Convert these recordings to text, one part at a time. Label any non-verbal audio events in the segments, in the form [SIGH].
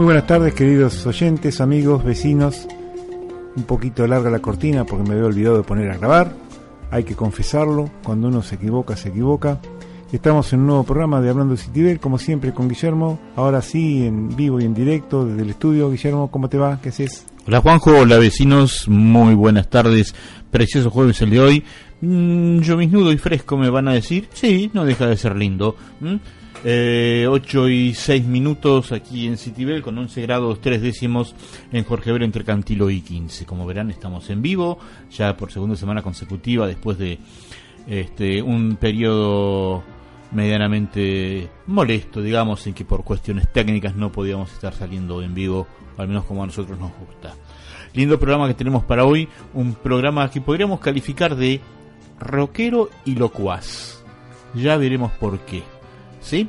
Muy buenas tardes, queridos oyentes, amigos, vecinos. Un poquito larga la cortina porque me había olvidado de poner a grabar. Hay que confesarlo, cuando uno se equivoca, se equivoca. Estamos en un nuevo programa de Hablando de Citibel, como siempre con Guillermo. Ahora sí, en vivo y en directo desde el estudio. Guillermo, ¿cómo te va? ¿Qué haces? Hola Juanjo, hola vecinos, muy buenas tardes. Precioso jueves el de hoy. Mm, nudo y fresco me van a decir. Sí, no deja de ser lindo. ¿Mm? Eh, 8 y 6 minutos aquí en Citibel con 11 grados 3 décimos en Jorge Ver entre Cantilo y 15. Como verán estamos en vivo ya por segunda semana consecutiva después de este un periodo medianamente molesto, digamos, en que por cuestiones técnicas no podíamos estar saliendo en vivo, al menos como a nosotros nos gusta. Lindo programa que tenemos para hoy, un programa que podríamos calificar de rockero y locuaz. Ya veremos por qué. ¿Sí?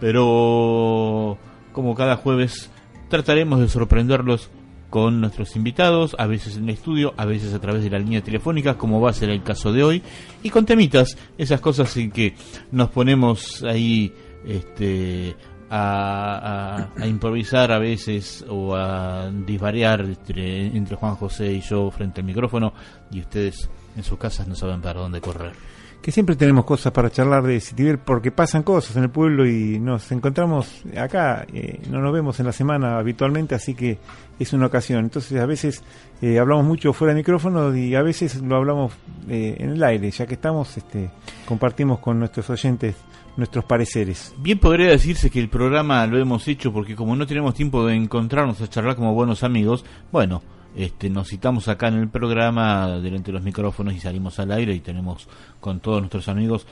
Pero como cada jueves trataremos de sorprenderlos con nuestros invitados, a veces en el estudio, a veces a través de la línea telefónica, como va a ser el caso de hoy, y con temitas, esas cosas en que nos ponemos ahí este, a, improvisar a veces o a disvariar entre, entre Juan José y yo frente al micrófono, y ustedes en sus casas no saben para dónde correr que siempre tenemos cosas para charlar de Citibel porque pasan cosas en el pueblo y nos encontramos acá, eh, no nos vemos en la semana habitualmente, así que es una ocasión. Entonces a veces eh, hablamos mucho fuera de micrófono y a veces lo hablamos eh, en el aire, ya que estamos, este, compartimos con nuestros oyentes nuestros pareceres. Bien podría decirse que el programa lo hemos hecho porque como no tenemos tiempo de encontrarnos a charlar como buenos amigos, bueno, este, nos citamos acá en el programa delante de los micrófonos y salimos al aire y tenemos con todos nuestros amigos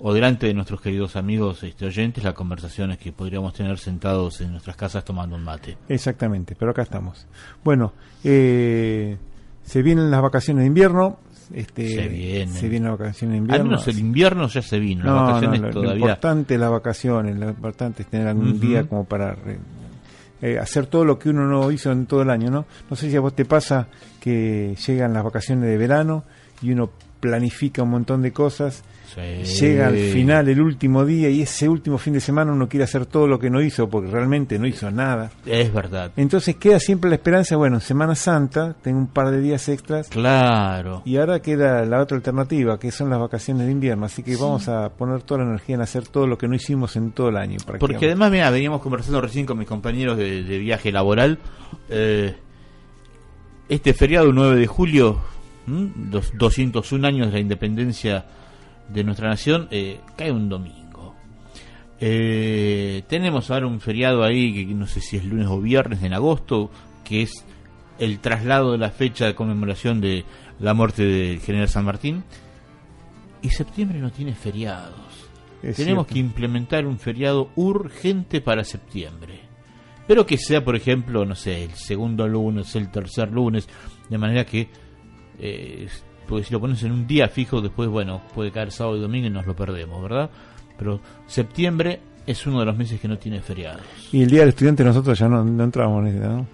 o delante de nuestros queridos amigos este, oyentes las conversaciones que podríamos tener sentados en nuestras casas tomando un mate. Exactamente, pero acá estamos. Bueno, eh, se vienen las vacaciones de invierno. Este, se vienen. Se vienen las vacaciones de invierno. Al menos el invierno ya se vino. las vacaciones lo, todavía... lo importante es las vacaciones, lo importante es tener algún día como para eh, hacer todo lo que uno no hizo en todo el año, ¿no? No sé si a vos te pasa que llegan las vacaciones de verano y uno planifica un montón de cosas, llega al final, el último día, y ese último fin de semana uno quiere hacer todo lo que no hizo, porque realmente no hizo nada. Es verdad. Entonces queda siempre la esperanza, bueno, Semana Santa, tengo un par de días extras. Claro. Y ahora queda la otra alternativa, que son las vacaciones de invierno, así que vamos a poner toda la energía en hacer todo lo que no hicimos en todo el año. Porque además, mira, veníamos conversando recién con mis compañeros de, viaje laboral. Eh, este feriado 9 de julio los 201 años de la independencia de nuestra nación, eh, cae un domingo. Eh, tenemos ahora un feriado ahí, que no sé si es lunes o viernes en agosto, que es el traslado de la fecha de conmemoración de la muerte del general San Martín. Y septiembre no tiene feriados. Tenemos que implementar un feriado urgente para septiembre. Pero que sea, por ejemplo, no sé, el segundo lunes, el tercer lunes, de manera que eh, porque si lo pones en un día fijo, después, bueno, puede caer sábado y domingo y nos lo perdemos, ¿verdad? Pero septiembre es uno de los meses que no tiene feriados. Y el día del estudiante nosotros ya no, entramos en ese, ¿no?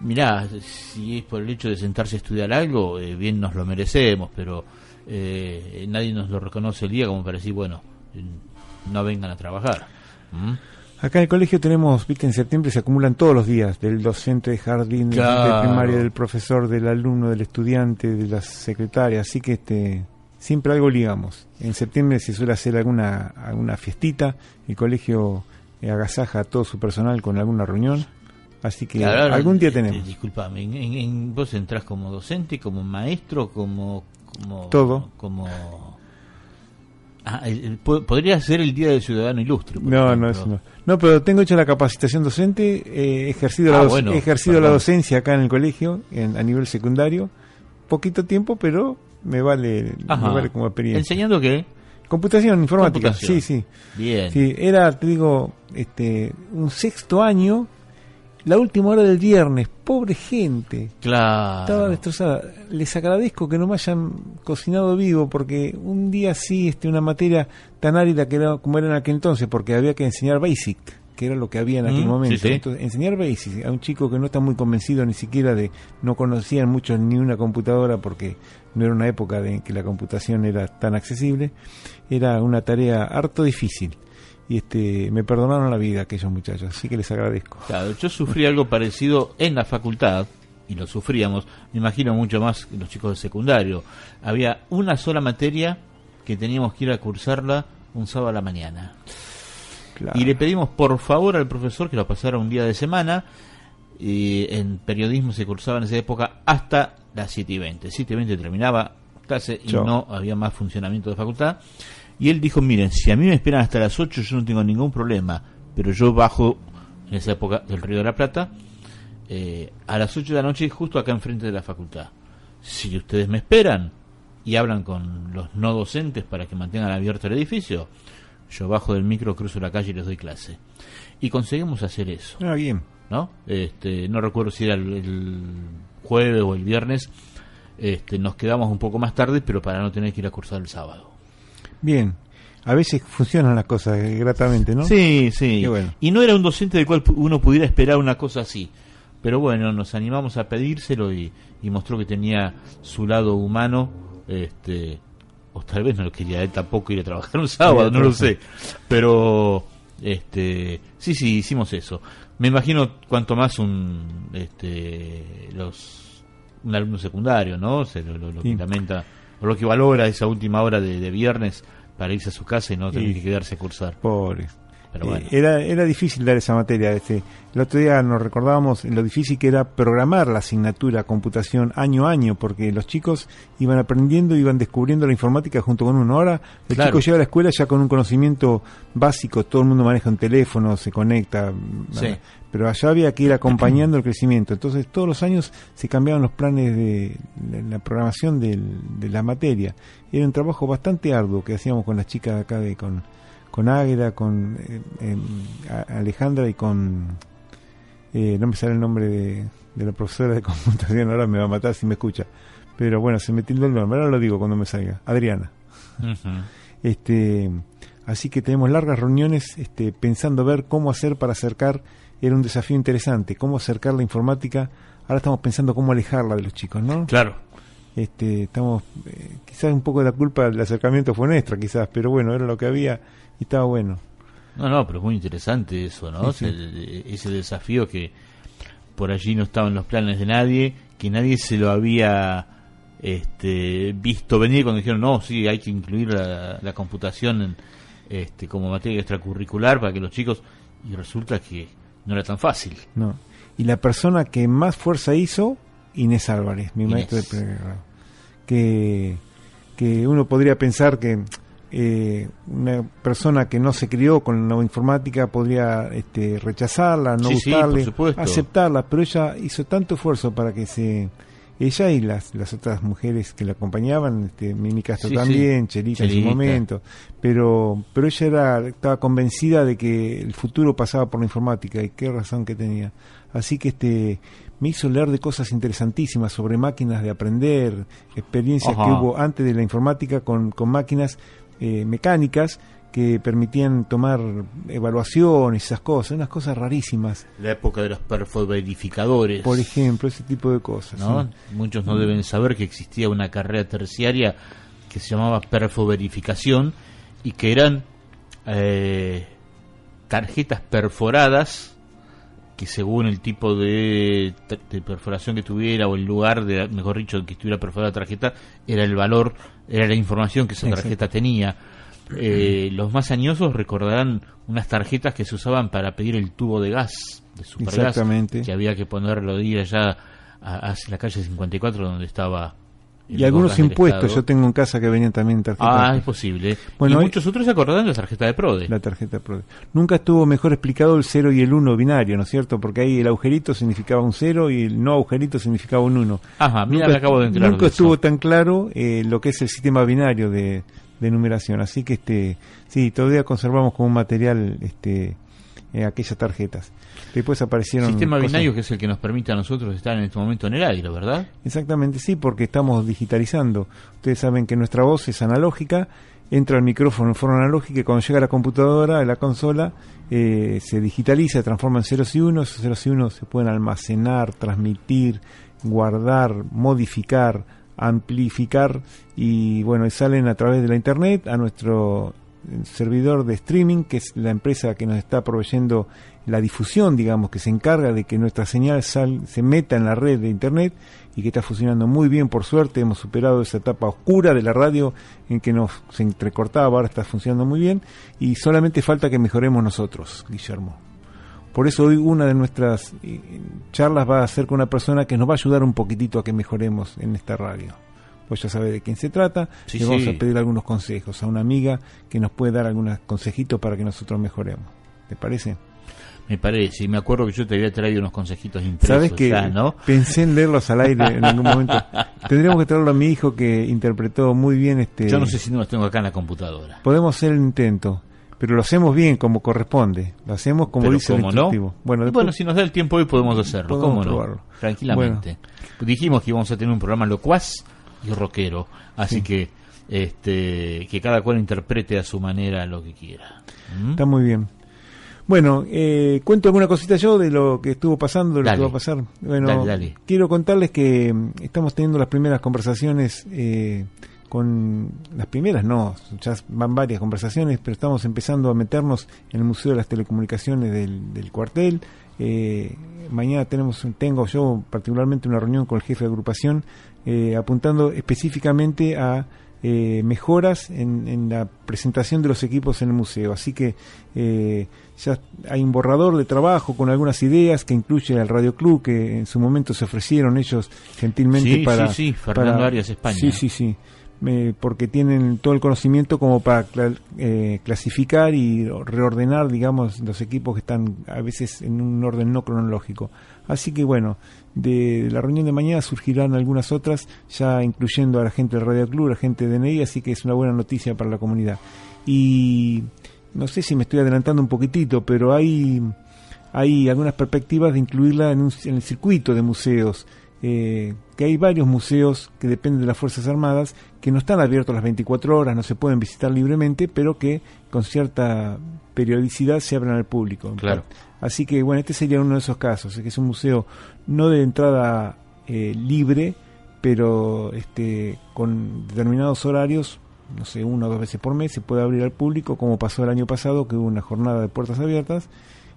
Mirá, si es por el hecho de sentarse a estudiar algo, eh, bien nos lo merecemos, pero eh, nadie nos lo reconoce el día como para decir, bueno, no vengan a trabajar. ¿Mm? Acá en el colegio tenemos, viste, en septiembre se acumulan todos los días, del docente de jardín, de primaria, del profesor, del alumno, del estudiante, de la secretaria, así que este siempre algo ligamos. En septiembre se suele hacer alguna, alguna fiestita, el colegio agasaja a todo su personal con alguna reunión, así que algún día tenemos. Disculpame, en, vos entrás como docente, como maestro, como como Todo. como Ah, el- el- po- podría ser el día del ciudadano ilustre No, no, eso no. No, pero tengo hecha la capacitación docente, eh, he ejercido, Ah, la, doc- bueno, he ejercido la docencia acá en el colegio, en- a nivel secundario. Poquito tiempo, pero me vale, Ajá. me vale como experiencia. enseñando qué Computación informática, Computación. sí, sí. bien Sí, era, te digo, este, un sexto año, la última hora del viernes, pobre gente. claro Estaba destrozada. Les agradezco que no me hayan cocinado vivo, porque un día sí, este, una materia tan árida que era, como era en aquel entonces, porque había que enseñar Basic, que era lo que había en aquel Mm, momento. sí, sí. Entonces, enseñar Basic a un chico que no está muy convencido ni siquiera de, no conocían muchos ni una computadora, porque no era una época en que la computación era tan accesible, era una tarea harto difícil. Y este, me perdonaron la vida aquellos muchachos, así que les agradezco. Claro, yo sufrí algo parecido en la facultad, y lo sufríamos, me imagino mucho más que los chicos de secundario. Había una sola materia que teníamos que ir a cursarla un sábado a la mañana. Claro. Y le pedimos por favor al profesor que lo pasara un día de semana. Y en periodismo se cursaba en esa época hasta las 7 y 20. 7 y 20 terminaba clase y no había más funcionamiento de facultad. Y él dijo, miren, si a mí me esperan hasta las 8 yo no tengo ningún problema, pero yo bajo en esa época del Río de la Plata eh, a las 8 de la noche justo acá enfrente de la facultad. Si ustedes me esperan y hablan con los no docentes para que mantengan abierto el edificio, yo bajo del micro, cruzo la calle y les doy clase. Y conseguimos hacer eso. Ah, bien. ¿no? Este, no recuerdo si era el, el jueves o el viernes, este, nos quedamos un poco más tarde, pero para no tener que ir a cursar el sábado. Bien. A veces funcionan las cosas eh, gratamente, ¿no? Sí, sí. Qué bueno. Y no era un docente del cual uno pudiera esperar una cosa así. Pero bueno, nos animamos a pedírselo y, y mostró que tenía su lado humano, este, o tal vez no lo quería él tampoco ir a trabajar un sábado, no lo sé. Pero, este, sí, sí, hicimos eso. Me imagino cuanto más un, este, los, un alumno secundario, ¿no? Se lo, lo- lo Sí. que lamenta, o lo que valora esa última hora de, de viernes para irse a su casa y no tener que quedarse a cursar. Pobres. Pero Eh, bueno. era, era difícil dar esa materia. Este, el otro día nos recordábamos lo difícil que era programar la asignatura computación año a año, porque los chicos iban aprendiendo, iban descubriendo la informática junto con uno. Ahora el Claro. chico llega a la escuela ya con un conocimiento básico, todo el mundo maneja un teléfono, se conecta, Sí. Pero allá había que ir acompañando el crecimiento. Entonces todos los años se cambiaban los planes de la, la programación del- de la materia. Era un trabajo bastante arduo que hacíamos con las chicas de acá de con con Águeda, con eh, Alejandra y con eh, no me sale el nombre de, de la profesora de [LAUGHS] computación, ahora me va a matar si me escucha. Pero bueno, se me tildó el nombre, ahora lo digo cuando me salga. Adriana. Este, así que tenemos largas reuniones este, pensando ver cómo hacer para acercar, era un desafío interesante, cómo acercar la informática. Ahora estamos pensando cómo alejarla de los chicos, ¿no? Claro. Este, estamos, eh, quizás un poco de la culpa del acercamiento fue nuestra, quizás, pero bueno, era lo que había y estaba bueno. No, no, pero es muy interesante eso, ¿no? Sí, sí. Ese, ese desafío que por allí no estaba en los planes de nadie, que nadie se lo había este, visto venir cuando dijeron, no, sí, hay que incluir la, la computación en, este, como materia extracurricular para que los chicos... Y resulta que no era tan fácil. No. Y la persona que más fuerza hizo, Inés Álvarez, mi Inés. maestro de primer grado. Que, que uno podría pensar que eh, una persona que no se crió con la informática podría este, rechazarla, no Sí, gustarle, aceptarla, pero ella hizo tanto esfuerzo para que se ella y las, las otras mujeres que la acompañaban, este, Mimi Castro Sí, también, Chelita, en Chelita. su momento, pero pero ella era estaba convencida de que el futuro pasaba por la informática y qué razón que tenía. Así que este me hizo leer de cosas interesantísimas sobre máquinas de aprender, experiencias Ajá. que hubo antes de la informática con, con máquinas eh, mecánicas que permitían tomar evaluaciones, esas cosas, unas cosas rarísimas, La época de los perfoverificadores. por ejemplo, ese tipo de cosas. ¿no? sí. Muchos no deben saber que existía una carrera terciaria que se llamaba perfoverificación y que eran eh, tarjetas perforadas que según el tipo de, de perforación que tuviera o el lugar de mejor dicho que estuviera perforada la tarjeta era el valor era la información que esa Exacto. tarjeta tenía Eh, los más añosos recordarán unas tarjetas que se usaban para pedir el tubo de gas de supergas Exactamente. que había que ponerlo de ir allá a- hacia la calle 54 donde estaba y algunos impuestos, yo tengo en casa que venían también tarjetas. Ah, es posible. Bueno, y muchos otros se acordarán de la tarjeta de PRODE. La tarjeta PRODE. Nunca estuvo mejor explicado el 0 y el 1 binario, ¿no es cierto? Porque ahí el agujerito significaba un 0 y el no agujerito significaba un 1. Ajá, mira, nunca, acabo de Nunca estuvo tan claro eh, lo que es el sistema binario de, de numeración. Así que, este sí, todavía conservamos como un material este eh, aquellas tarjetas. Después aparecieron. Sistema binario que es el que nos permite a nosotros estar en este momento en el aire, ¿verdad? Exactamente, sí, porque estamos digitalizando. Ustedes saben que nuestra voz es analógica, entra al micrófono en forma analógica y cuando llega a la computadora, a la consola, eh, se digitaliza, se transforma en ceros y unos. Esos ceros y unos se pueden almacenar, transmitir, guardar, modificar, amplificar y bueno, y salen a través de la internet a nuestro servidor de streaming, que es la empresa que nos está proveyendo la difusión, digamos, que se encarga de que nuestra señal se meta en la red de Internet y que está funcionando muy bien, por suerte, hemos superado esa etapa oscura de la radio en que nos se entrecortaba, ahora está funcionando muy bien y solamente falta que mejoremos nosotros, Guillermo. Por eso hoy una de nuestras eh, charlas va a ser con una persona que nos va a ayudar un poquitito a que mejoremos en esta radio pues ya sabe de quién se trata. le vamos a pedir algunos consejos a una amiga que nos puede dar algunos consejitos para que nosotros mejoremos. ¿Te parece? Me parece, y me acuerdo que yo te había traído unos consejitos impresos. ¿Sabes que ¿no? Pensé en leerlos al aire en algún [LAUGHS] momento. Tendríamos que traerlo a mi hijo que interpretó muy bien este. Yo no sé si no los tengo acá en la computadora. Podemos hacer el intento, pero lo hacemos bien como corresponde. Lo hacemos como dice el instructivo. Bueno, bueno, si nos da el tiempo hoy podemos hacerlo. ¿Cómo no? Tranquilamente. Dijimos que íbamos a tener un programa locuaz y rockero. Así que este que cada cual interprete a su manera lo que quiera. ¿Mm? Está muy bien. Bueno, eh, cuento alguna cosita yo de lo que estuvo pasando, de lo que va a pasar. Bueno, quiero contarles que mm, estamos teniendo las primeras conversaciones eh, con las primeras, no, ya van varias conversaciones, pero estamos empezando a meternos en el Museo de las Telecomunicaciones del, cuartel. Eh, mañana tenemos, tengo yo particularmente una reunión con el jefe de agrupación eh, apuntando específicamente a eh, mejoras en, la presentación de los equipos en el museo. Así que eh, ya hay un borrador de trabajo con algunas ideas que incluye el Radio Club, que en su momento se ofrecieron ellos gentilmente para. Sí, sí, Fernando Arias, España. Sí, sí, sí. Porque tienen todo el conocimiento como para clasificar y reordenar, digamos, los equipos que están a veces en un orden no cronológico. Así que bueno, de la reunión de mañana surgirán algunas otras, ya incluyendo a la gente del Radio Club, a la gente de DNI, así que es una buena noticia para la comunidad. Y no sé si me estoy adelantando un poquitito, pero hay, hay algunas perspectivas de incluirla en, el circuito de museos. Eh, que hay varios museos que dependen de las Fuerzas Armadas que no están abiertos las 24 horas, no se pueden visitar libremente, pero que con cierta periodicidad se abren al público. Claro. Así que bueno, este sería uno de esos casos, que es un museo no de entrada eh, libre, pero este, con determinados horarios, no sé, una o dos veces por mes, se puede abrir al público, como pasó el año pasado, que hubo una jornada de puertas abiertas,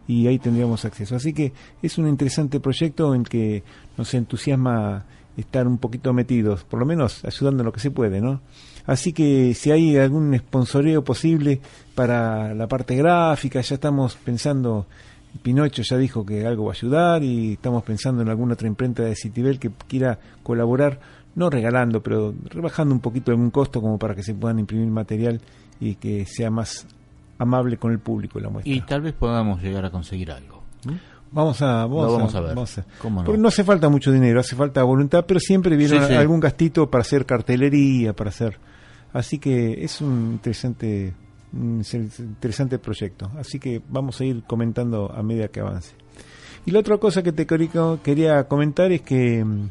y ahí tendríamos acceso. Así que es un interesante proyecto en que nos entusiasma estar un poquito metidos, por lo menos ayudando en lo que se puede, ¿no? Así que si hay algún sponsoreo posible para la parte gráfica, ya estamos pensando Pinocho ya dijo que algo va a ayudar y estamos pensando en alguna otra imprenta de Citibel que quiera colaborar, no regalando, pero rebajando un poquito algún costo como para que se puedan imprimir material y que sea más amable con el público la muestra. Y tal vez podamos llegar a conseguir algo. Vamos a, vamos, a, ver. no? Porque no hace falta mucho dinero, hace falta voluntad, pero siempre viene algún gastito para hacer cartelería, para hacer. Así que es un interesante es un interesante proyecto. Así que vamos a ir comentando a medida que avance. Y la otra cosa que te quería comentar es que mm,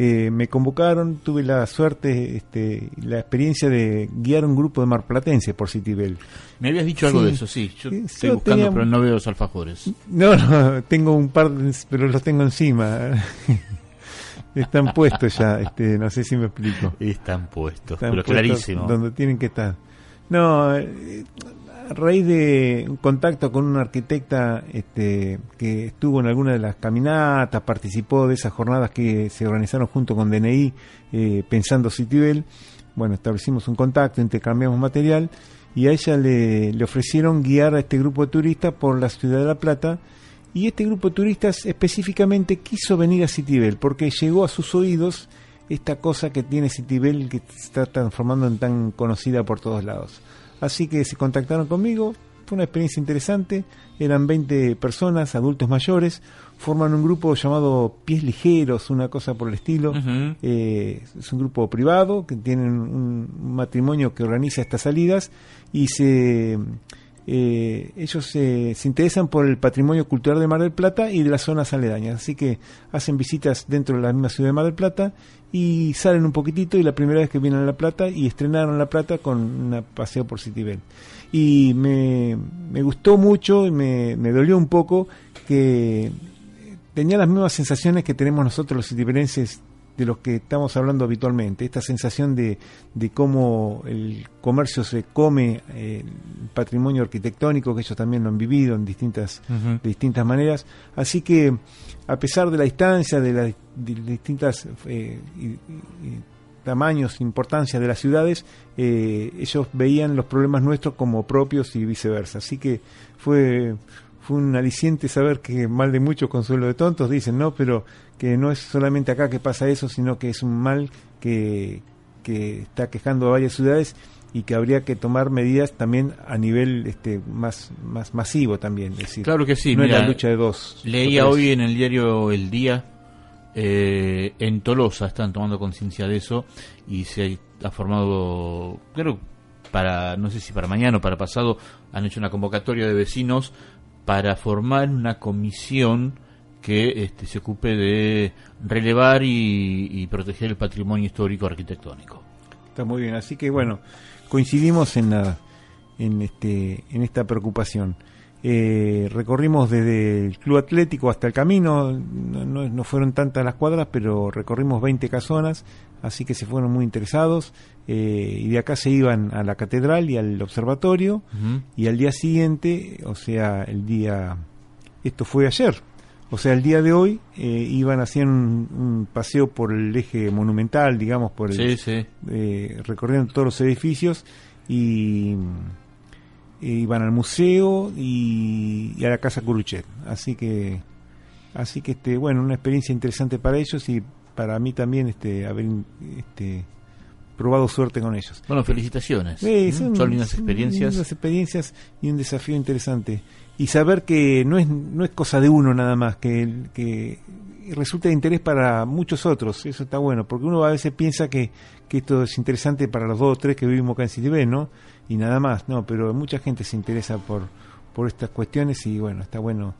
eh, me convocaron, tuve la suerte, este, la experiencia de guiar un grupo de marplatenses por Citibel. Me habías dicho algo de eso, sí. Yo estoy buscando, pero no veo los alfajores. No, no, tengo un par, pero los tengo encima. [LAUGHS] Están puestos ya, este, no sé si me explico. Están puestos, pero clarísimo. Donde tienen que estar. No, eh, a raíz de un contacto con una arquitecta este, que estuvo en alguna de las caminatas, participó de esas jornadas que se organizaron junto con DNI, eh, pensando Citibel, bueno, establecimos un contacto, intercambiamos material y a ella le, le ofrecieron guiar a este grupo de turistas por la ciudad de La Plata y este grupo de turistas específicamente quiso venir a Citibel porque llegó a sus oídos esta cosa que tiene Citibel que se está transformando en tan conocida por todos lados. Así que se contactaron conmigo, fue una experiencia interesante, eran 20 personas, adultos mayores, forman un grupo llamado Pies Ligeros, una cosa por el estilo. Eh, es un grupo privado que tienen un matrimonio que organiza estas salidas y se eh, ellos se interesan por el patrimonio cultural de Mar del Plata y de las zonas aledañas, así que hacen visitas dentro de la misma ciudad de Mar del Plata y salen un poquitito y la primera vez que vienen a La Plata y estrenaron La Plata con un paseo por Citibel. Y me, me gustó mucho y me, me dolió un poco que tenía las mismas sensaciones que tenemos nosotros los citibelenses de los que estamos hablando habitualmente, esta sensación de, de cómo el comercio se come eh, el patrimonio arquitectónico, que ellos también lo han vivido en distintas, de distintas maneras. Así que, a pesar de la distancia, de las distintas eh, tamaños, importancia de las ciudades, eh, ellos veían los problemas nuestros como propios y viceversa. Así que fue fue un aliciente saber que mal de muchos consuelo de tontos, dicen, ¿no? Pero que no es solamente acá que pasa eso, sino que es un mal que, que está quejando a varias ciudades y que habría que tomar medidas también a nivel este más más masivo también es decir claro que sí no es la lucha de dos leía hoy en el diario El Día eh, en Tolosa están tomando conciencia de eso y se ha formado creo para no sé si para mañana o para pasado han hecho una convocatoria de vecinos para formar una comisión que este, se ocupe de relevar y, proteger el patrimonio histórico arquitectónico. Está muy bien, así que bueno, coincidimos en nada, en este, en esta preocupación. Eh, recorrimos desde el club atlético hasta el camino, no, no, fueron tantas las cuadras, pero recorrimos 20 casonas, así que se fueron muy interesados. Eh, y de acá se iban a la catedral y al observatorio y al día siguiente, o sea, el día, esto fue ayer, o sea, el día de hoy eh, iban haciendo un, un, paseo por el eje monumental, digamos, por el, eh, recorriendo todos los edificios y iban al museo y, a la casa Curuchet. Así que, así que este, bueno, una experiencia interesante para ellos y para mí también este haber este probado suerte con ellos. Bueno, felicitaciones. son, lindas experiencias. Lindas experiencias y un desafío interesante. Y saber que no es, no es cosa de uno nada más, que, resulta de interés para muchos otros. Eso está bueno, porque uno a veces piensa que, que esto es interesante para los dos o tres que vivimos acá en Citibé, ¿no? Y nada más, no, pero mucha gente se interesa por, por estas cuestiones y bueno, está bueno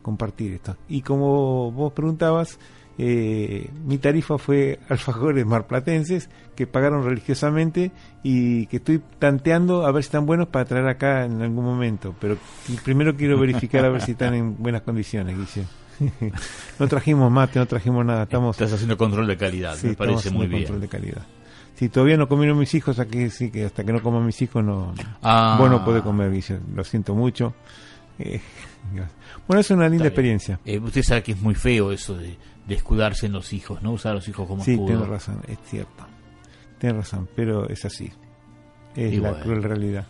compartir esto. Y como vos preguntabas, eh, mi tarifa fue alfajores marplatenses que pagaron religiosamente y que estoy tanteando a ver si están buenos para traer acá en algún momento. Pero primero quiero verificar a ver si están en buenas condiciones, Guille. [LAUGHS] no trajimos mate, no trajimos nada. Estamos, Estás haciendo control de calidad, me parece muy bien. Control de calidad. Si todavía no comieron mis hijos, aquí sí que hasta que no coman mis hijos no. Ah. Vos no podés comer, Guille. Lo siento mucho. Eh, [LAUGHS] bueno, es una linda experiencia. Eh, usted sabe que es muy feo eso de, de, escudarse en los hijos, ¿no? Usar a los hijos como sí, tiene razón, es cierto. Tiene razón, pero es así. Es la cruel realidad.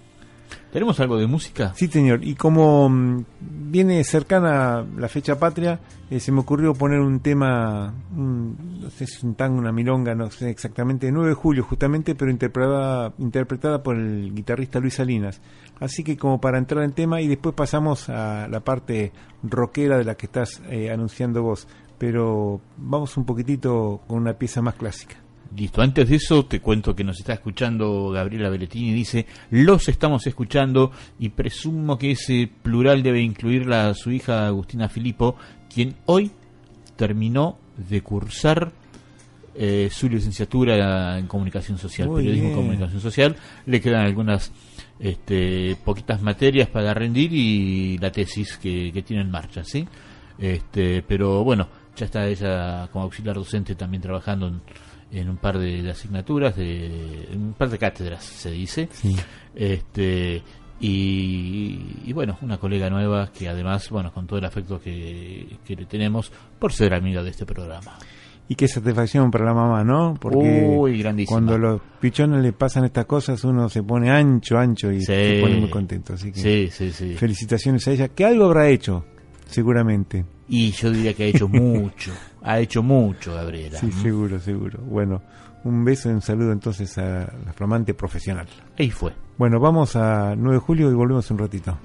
¿Tenemos algo de música? Sí, señor. Y como mm, viene cercana la fecha patria, eh, se me ocurrió poner un tema, no sé si es un tango, una milonga, no sé exactamente, 9 de julio justamente, pero interpretada, interpretada por el guitarrista Luis Salinas. Así que como para entrar en tema y después pasamos a la parte rockera de la que estás eh, anunciando vos. Pero vamos un poquitito con una pieza más clásica. Listo, antes de eso te cuento que nos está escuchando Gabriela Belletini, dice, los estamos escuchando y presumo que ese plural debe incluir a su hija Agustina Filippo, quien hoy terminó de cursar eh, su licenciatura en comunicación social, periodismo y comunicación social, le quedan algunas este, poquitas materias para rendir y la tesis que, tiene en marcha, ¿sí? Este, pero bueno, ya está ella como auxiliar docente también trabajando en en un par de, asignaturas, de, en un par de cátedras, se dice. Este, y, bueno, una colega nueva que además, bueno, con todo el afecto que, que le tenemos por ser amiga de este programa. Y qué satisfacción para la mamá, ¿no? Porque Uy, cuando los pichones le pasan estas cosas, uno se pone ancho, ancho y se pone muy contento. Así que sí, sí, felicitaciones a ella, que algo habrá hecho, seguramente. Y yo diría que ha hecho [LAUGHS] mucho. Ha hecho mucho, Gabriela. Sí, seguro, seguro. Bueno, un beso y un saludo entonces a la flamante profesional. Ahí fue. Bueno, vamos a 9 de julio y volvemos un ratito.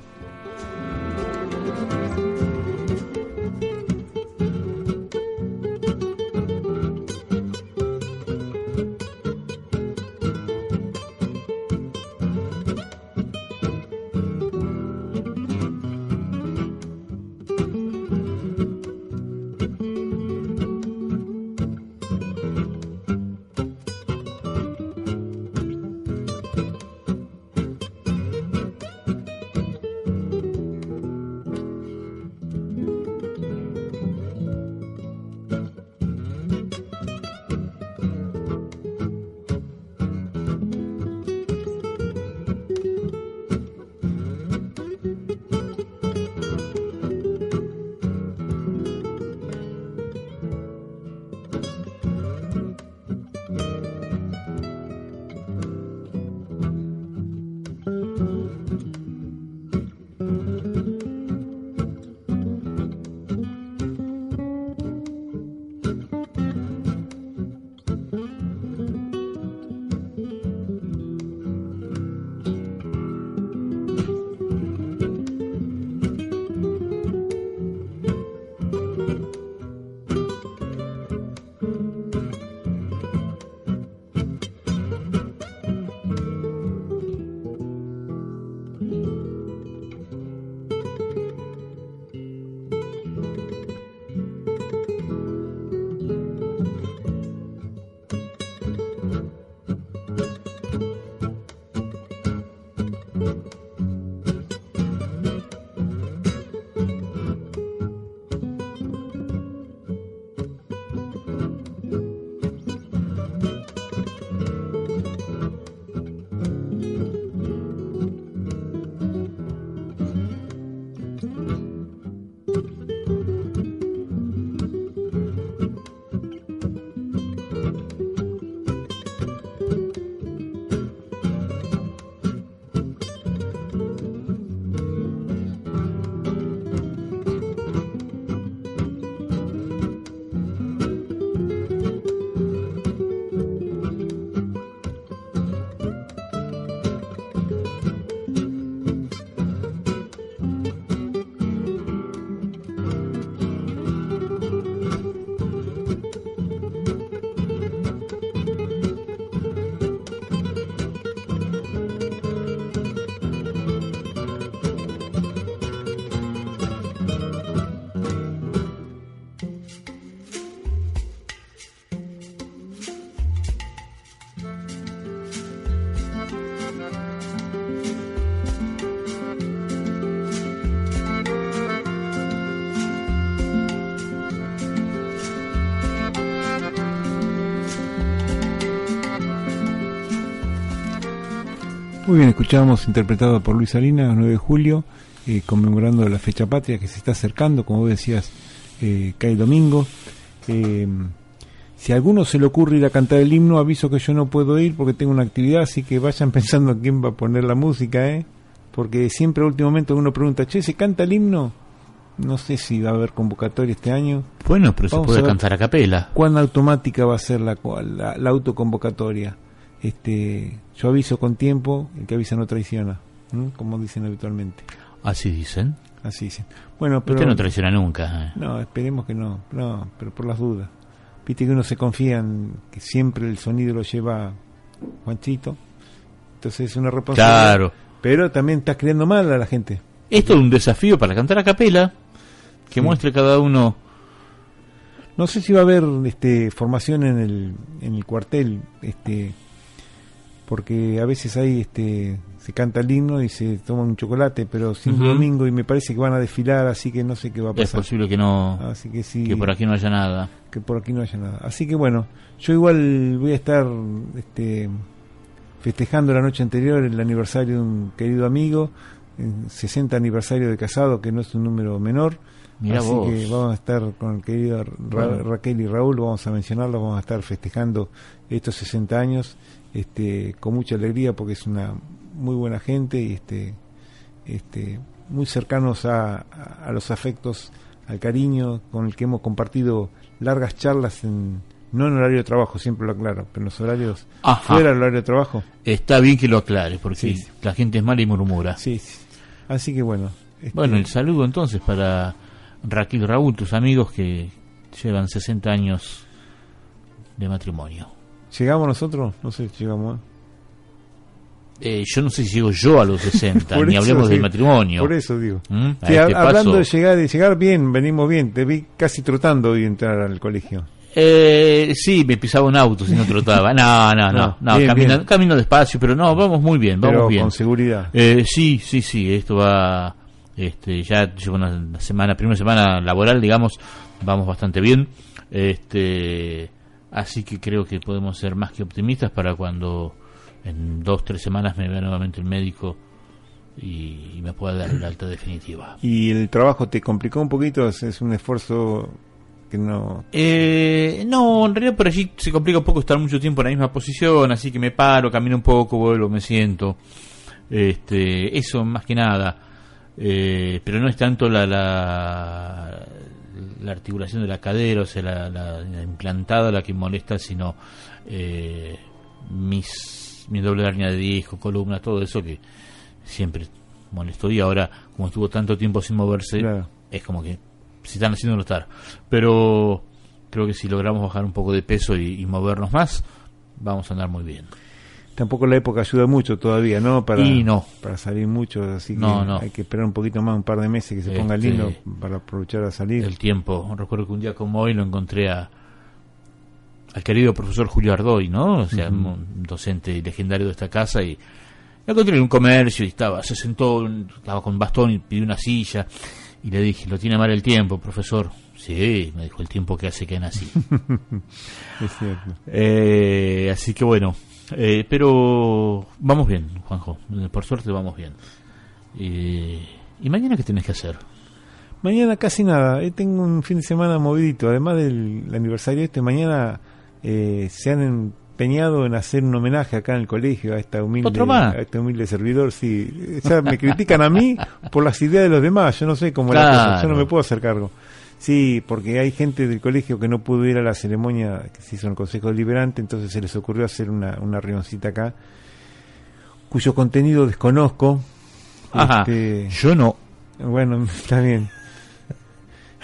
Muy bien, escuchamos interpretado por Luis Salinas, 9 de julio, eh, conmemorando la fecha patria que se está acercando, como vos decías, eh, cae domingo. Eh, si a alguno se le ocurre ir a cantar el himno, aviso que yo no puedo ir porque tengo una actividad, así que vayan [LAUGHS] pensando quién va a poner la música, ¿eh? Porque siempre al último momento uno pregunta, che, ¿se canta el himno? No sé si va a haber convocatoria este año. Bueno, pero se puede cantar a capela. ¿Cuán automática va a ser la, la, la autoconvocatoria? Este yo aviso con tiempo el que avisa no traiciona como dicen habitualmente. Así dicen así dicen. Bueno pero usted no traiciona nunca ¿eh? no esperemos que no no pero por las dudas. Viste que uno se confía en que siempre el sonido lo lleva Juanchito entonces es una responsabilidad. Claro. Pero también estás creando mal a la gente. Esto es un desafío para cantar a capela que muestre cada uno. No sé si va a haber este formación en el en el cuartel este porque a veces ahí este se canta el himno y se toma un chocolate, pero sin domingo y me parece que van a desfilar, así que no sé qué va a pasar. Es posible que no, así que sí, que por aquí no haya nada. Que por aquí no haya nada. Así que bueno, yo igual voy a estar este festejando la noche anterior el aniversario de un querido amigo, el 60 aniversario de casado, que no es un número menor. Así que vamos a estar con el querido Raquel y Raúl, vamos a mencionarlo, vamos a estar festejando estos 60 años este, con mucha alegría porque es una muy buena gente y este, este, muy cercanos a, a, los afectos, al cariño con el que hemos compartido largas charlas en no en horario de trabajo, siempre lo aclaro, pero en los horarios fuera del horario de trabajo. Está bien que lo aclare, porque la gente es mala y murmura. Sí, así que bueno. Este bueno, el saludo entonces para Raquel Raúl, tus amigos que llevan 60 años de matrimonio. ¿Llegamos nosotros? No sé, llegamos. Eh, yo no sé si llego yo a los 60, [LAUGHS] ni hablemos del matrimonio. Por eso digo. ¿Mm? Este hablando de llegar, de llegar bien, venimos bien. Te vi casi trotando y entrar al colegio. Eh, sí, me pisaba un auto si no trotaba. No, no, no, no, camino, despacio, pero no, vamos muy bien, vamos bien. con seguridad. Eh, sí, sí, sí, esto va, este, ya llevo una semana, primera semana laboral, digamos, vamos bastante bien. Este, así que creo que podemos ser más que optimistas para cuando en dos, tres semanas me vea nuevamente el médico y, me pueda dar el alta definitiva. ¿Y el trabajo te complicó un poquito? ¿Es un esfuerzo que no... Eh, no, en realidad por allí se complica un poco estar mucho tiempo en la misma posición, así que me paro, camino un poco, vuelvo, me siento. Este, eso más que nada. Eh, pero no es tanto la, la, la, articulación de la cadera, o sea, la, la implantada la que molesta, sino eh, mis mi doble hernia de disco, columna, todo eso que siempre molestó. Y ahora como estuvo tanto tiempo sin moverse es como que si están haciendo no estar pero creo que si logramos bajar un poco de peso y, movernos más vamos a andar muy bien tampoco la época ayuda mucho todavía no para no. para salir mucho así que hay que esperar un poquito más un par de meses que se ponga este, lindo para aprovechar a salir el tiempo recuerdo que un día como hoy lo encontré a al querido profesor Julio Ardoy, ¿no? O sea, un docente legendario de esta casa y lo encontré en un comercio y estaba, se sentó, estaba con bastón y pidió una silla y le dije, lo tiene mal el tiempo, profesor. Sí, me dijo el tiempo que hace que nací. [LAUGHS] es cierto. Eh, así que bueno, eh, pero vamos bien, Juanjo, por suerte vamos bien. ¿Y mañana qué tienes que hacer? Mañana casi nada, eh, tengo un fin de semana movidito, además del aniversario este, mañana eh, se han empeñado en hacer un homenaje acá en el colegio a esta humilde, a este humilde servidor. Sí, o me critican a mí por las ideas de los demás. Yo no sé cómo la yo no me puedo hacer cargo. Sí, porque hay gente del colegio que no pudo ir a la ceremonia que se hizo en el Consejo Deliberante, entonces se les ocurrió hacer una, una reunioncita acá, cuyo contenido desconozco. Ajá, este, yo no. Bueno, [LAUGHS] está bien.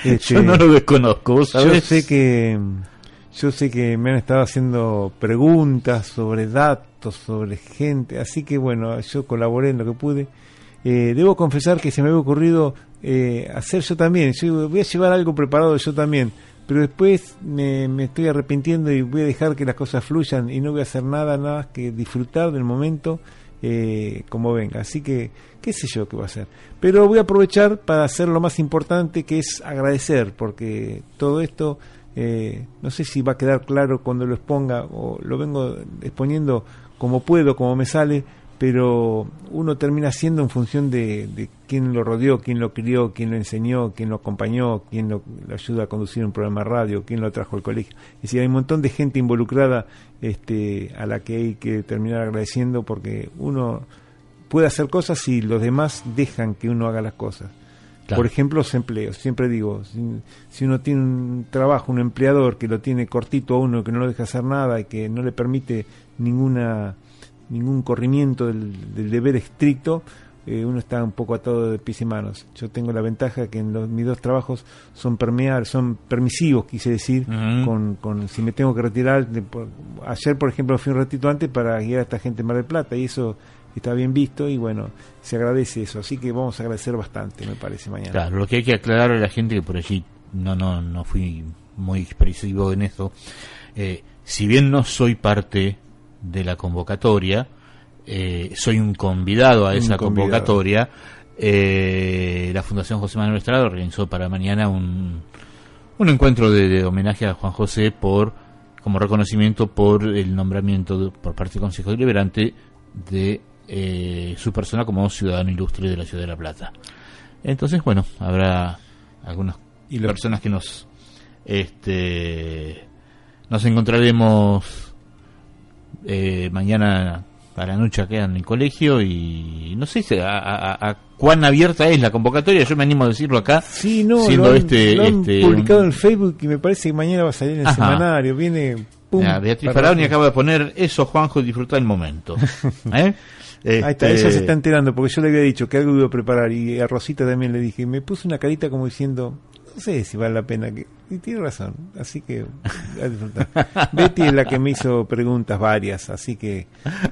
[LAUGHS] yo no lo desconozco, Yo sé que yo sé que me han estado haciendo preguntas sobre datos, sobre gente, así que bueno, yo colaboré en lo que pude. Eh, debo confesar que se me había ocurrido eh, hacer yo también, yo voy a llevar algo preparado yo también, pero después me, estoy arrepintiendo y voy a dejar que las cosas fluyan y no voy a hacer nada, nada más que disfrutar del momento eh, como venga. Así que, qué sé yo qué va a hacer. Pero voy a aprovechar para hacer lo más importante, que es agradecer, porque todo esto eh, no sé si va a quedar claro cuando lo exponga o lo vengo exponiendo como puedo, como me sale, pero uno termina siendo en función de, de quién lo rodeó, quién lo crió, quién lo enseñó, quién lo acompañó, quién lo, ayuda a conducir un programa de radio, quién lo trajo al colegio. Es decir, hay un montón de gente involucrada este, a la que hay que terminar agradeciendo porque uno puede hacer cosas y los demás dejan que uno haga las cosas. Por ejemplo, los empleos. Siempre digo, si, uno tiene un trabajo, un empleador que lo tiene cortito a uno, que no lo deja hacer nada y que no le permite ninguna ningún corrimiento del, deber estricto, eh, uno está un poco atado de pies y manos. Yo tengo la ventaja que en los, mis dos trabajos son permeables, son permisivos, quise decir, con, con si me tengo que retirar. ayer, por ejemplo, fui un ratito antes para guiar a esta gente en Mar del Plata y eso está bien visto y bueno, se agradece eso. Así que vamos a agradecer bastante, me parece, mañana. Claro, lo que hay que aclarar a la gente que por allí no, no, no fui muy expresivo en eso. Eh, si bien no soy parte de la convocatoria, eh, soy un convidado a esa convocatoria, eh, la Fundación José Manuel Estrada organizó para mañana un, un encuentro de, homenaje a Juan José por como reconocimiento por el nombramiento por parte del Consejo Deliberante de eh, su persona como ciudadano ilustre de la ciudad de La Plata. Entonces, bueno, habrá algunas y personas que nos este nos encontraremos eh, mañana a la noche acá en el colegio y no sé a, cuán abierta es la convocatoria, yo me animo a decirlo acá. Sí, no, siendo este, este, publicado en Facebook y me parece que mañana va a salir en el semanario. Viene. Pum, Beatriz Faraoni acaba de poner eso, Juanjo, disfruta el momento. [LAUGHS] ¿Eh? Ahí está, ella se este, está enterando porque yo le había dicho que algo iba a preparar y a Rosita también le dije, me puse una carita como diciendo, no sé si vale la pena que... Y tiene razón, así que a disfrutar. [LAUGHS] Betty es la que me hizo preguntas varias, así que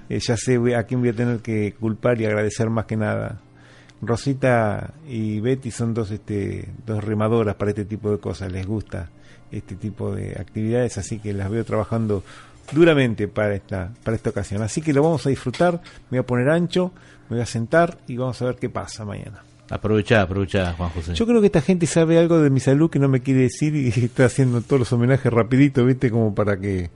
eh, ya sé a quién voy a tener que culpar y agradecer más que nada. Rosita y Betty son dos, este, dos remadoras para este tipo de cosas, les gusta este tipo de actividades, así que las veo trabajando duramente para esta, para esta ocasión. Así que lo vamos a disfrutar, me voy a poner ancho, me voy a sentar y vamos a ver qué pasa mañana. Aprovecha, aprovecha, Juan José. Yo creo que esta gente sabe algo de mi salud que no me quiere decir y [LAUGHS] está haciendo todos los homenajes rapidito, ¿viste? Como para que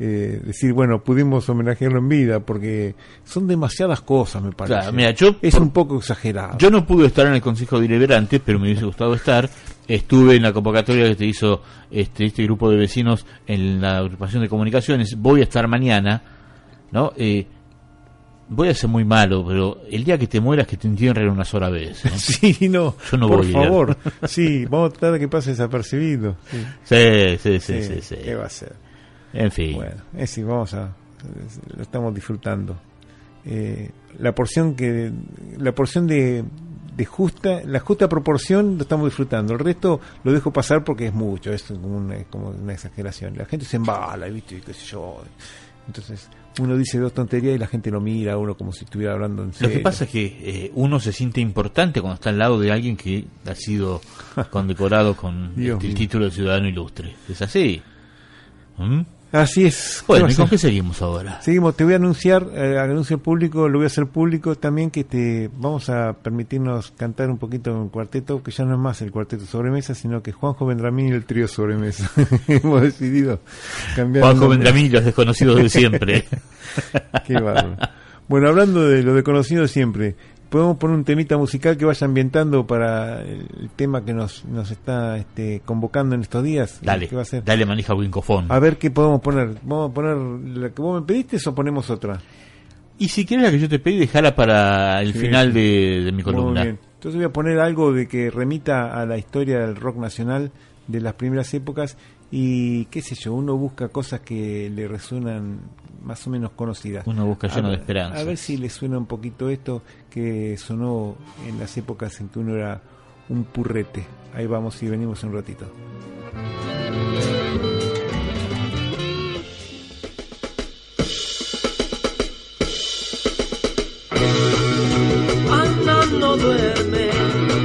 eh, decir, bueno, pudimos homenajearlo en vida, porque son demasiadas cosas, me parece. mira, yo, es un poco exagerado. Yo no pude estar en el Consejo Deliberante, pero me hubiese gustado estar. Estuve en la convocatoria que te hizo este, este grupo de vecinos en la agrupación de comunicaciones. Voy a estar mañana, ¿no? Eh, voy a ser muy malo, pero el día que te mueras que te entierren una sola vez. [LAUGHS] Sí, no. Yo no por favor. sí, vamos a tratar de que pase desapercibido. Sí, sí, sí, sí. sí, ¿Qué va a ser? En fin. Bueno, es vamos a. Lo estamos disfrutando. Eh, la porción que. La porción de, de justa. La justa proporción lo estamos disfrutando. El resto lo dejo pasar porque es mucho. Es como una, como una exageración. La gente se embala, ¿viste? ¿Qué sé yo? Entonces, uno dice dos tonterías y la gente lo mira a uno como si estuviera hablando en serio. Lo que pasa es que eh, uno se siente importante cuando está al lado de alguien que ha sido condecorado con [LAUGHS] el título de ciudadano ilustre. ¿Es así? ¿Mm? Así es. Bueno, ¿y con qué seguimos ahora? Seguimos, te voy a anunciar, eh, anuncio público, lo voy a hacer público también, que te vamos a permitirnos cantar un poquito en cuarteto, que ya no es más el cuarteto sobremesa, sino que Juanjo Vendramín y el trío sobremesa. [LAUGHS] Hemos decidido cambiar. Juanjo Vendramín y los desconocidos de siempre. [LAUGHS] qué bárbaro. Bueno, hablando de lo desconocido siempre, podemos poner un temita musical que vaya ambientando para el tema que nos, nos está este, convocando en estos días. Dale, va a ser? dale manija Wincofón. A ver qué podemos poner. ¿Vamos a poner la que vos me pediste o ponemos otra? Y si quieres la que yo te pedí, dejala para el final de, mi columna. Muy bien. Entonces voy a poner algo de que remita a la historia del rock nacional de las primeras épocas y qué sé yo, uno busca cosas que le resuenan más o menos conocidas. Uno busca lleno de esperanza. A ver si le suena un poquito esto que sonó en las épocas en que uno era un purrete. Ahí vamos y venimos un ratito. no duerme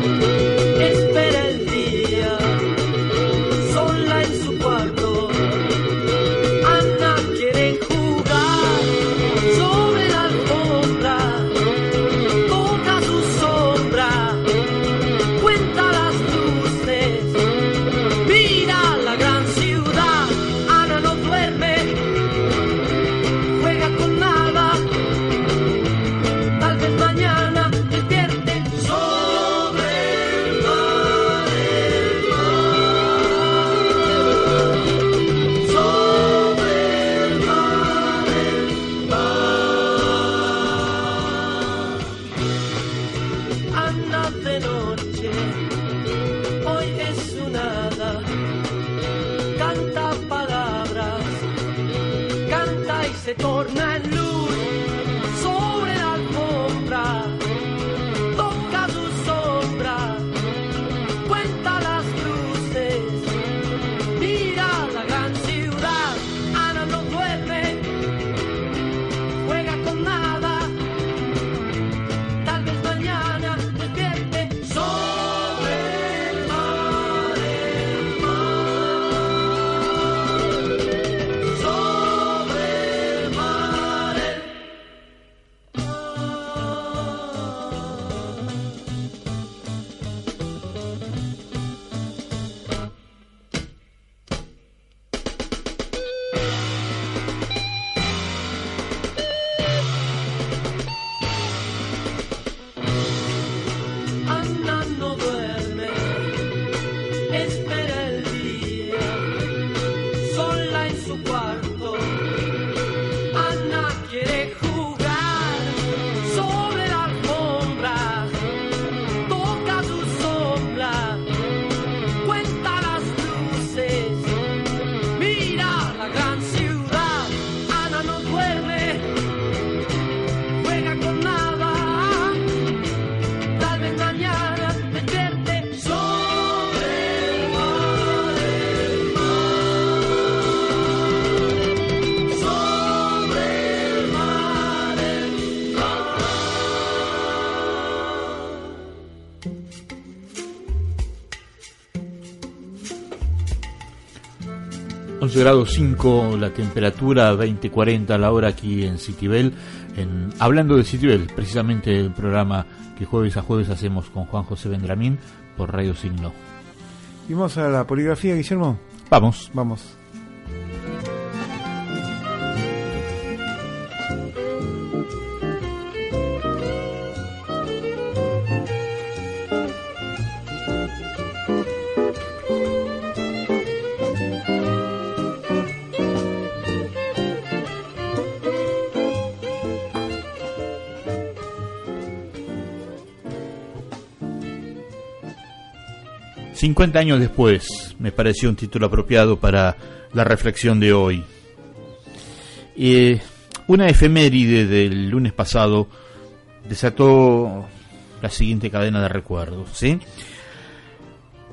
grados 5 la temperatura, 20-40 la hora aquí en Citibel. En, hablando de Citibel, precisamente el programa que jueves a jueves hacemos con Juan José Vendramín por Radio Signo. ¿Y vamos a la poligrafía, Guillermo? Vamos. Vamos. 50 años después me pareció un título apropiado para la reflexión de hoy. Una efeméride del lunes pasado desató la siguiente cadena de recuerdos. ¿sí?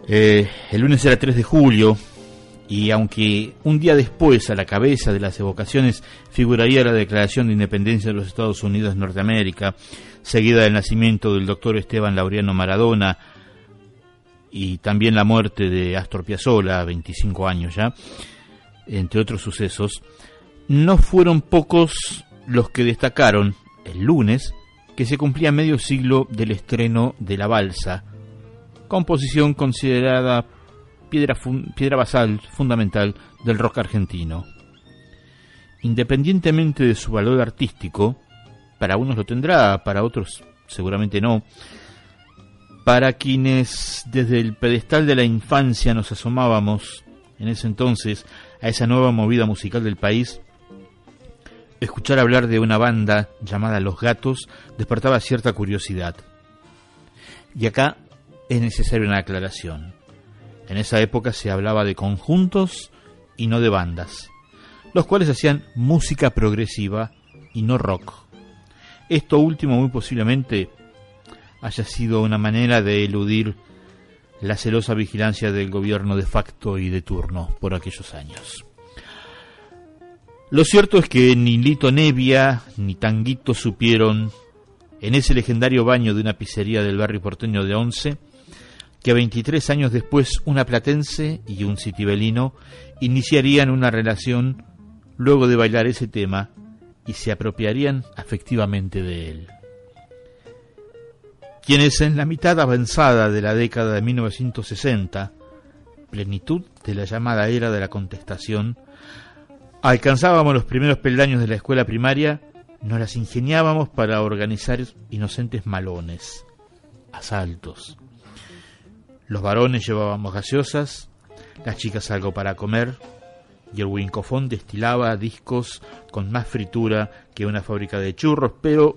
Eh, el lunes era 3 de julio y aunque un día después a la cabeza de las evocaciones figuraría la Declaración de Independencia de los Estados Unidos de Norteamérica, seguida del nacimiento del doctor Esteban Laureano Maradona, y también la muerte de Astor Piazzolla, 25 años ya, entre otros sucesos, no fueron pocos los que destacaron el lunes que se cumplía medio siglo del estreno de La Balsa, composición considerada piedra, piedra basal fundamental del rock argentino. Independientemente de su valor artístico, para unos lo tendrá, para otros seguramente no, para quienes desde el pedestal de la infancia nos asomábamos en ese entonces a esa nueva movida musical del país, escuchar hablar de una banda llamada Los Gatos despertaba cierta curiosidad. Y acá es necesaria una aclaración. En esa época se hablaba de conjuntos y no de bandas, los cuales hacían música progresiva y no rock. Esto último muy posiblemente haya sido una manera de eludir la celosa vigilancia del gobierno de facto y de turno por aquellos años. Lo cierto es que ni Lito Nevia ni Tanguito supieron, en ese legendario baño de una pizzería del barrio porteño de Once, que 23 años después una platense y un citibelino iniciarían una relación luego de bailar ese tema y se apropiarían afectivamente de él quienes en la mitad avanzada de la década de 1960, plenitud de la llamada era de la contestación, alcanzábamos los primeros peldaños de la escuela primaria, nos las ingeniábamos para organizar inocentes malones, asaltos. Los varones llevábamos gaseosas, las chicas algo para comer, y el wincofón destilaba discos con más fritura que una fábrica de churros, pero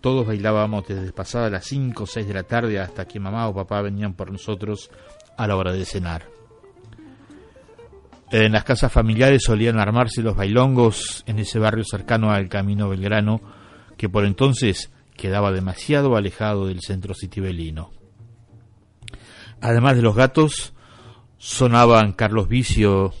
todos bailábamos desde pasadas las 5 o 6 de la tarde hasta que mamá o papá venían por nosotros a la hora de cenar. En las casas familiares solían armarse los bailongos en ese barrio cercano al Camino Belgrano, que por entonces quedaba demasiado alejado del centro citibelino. Además de los gatos, sonaban Carlos Vicio,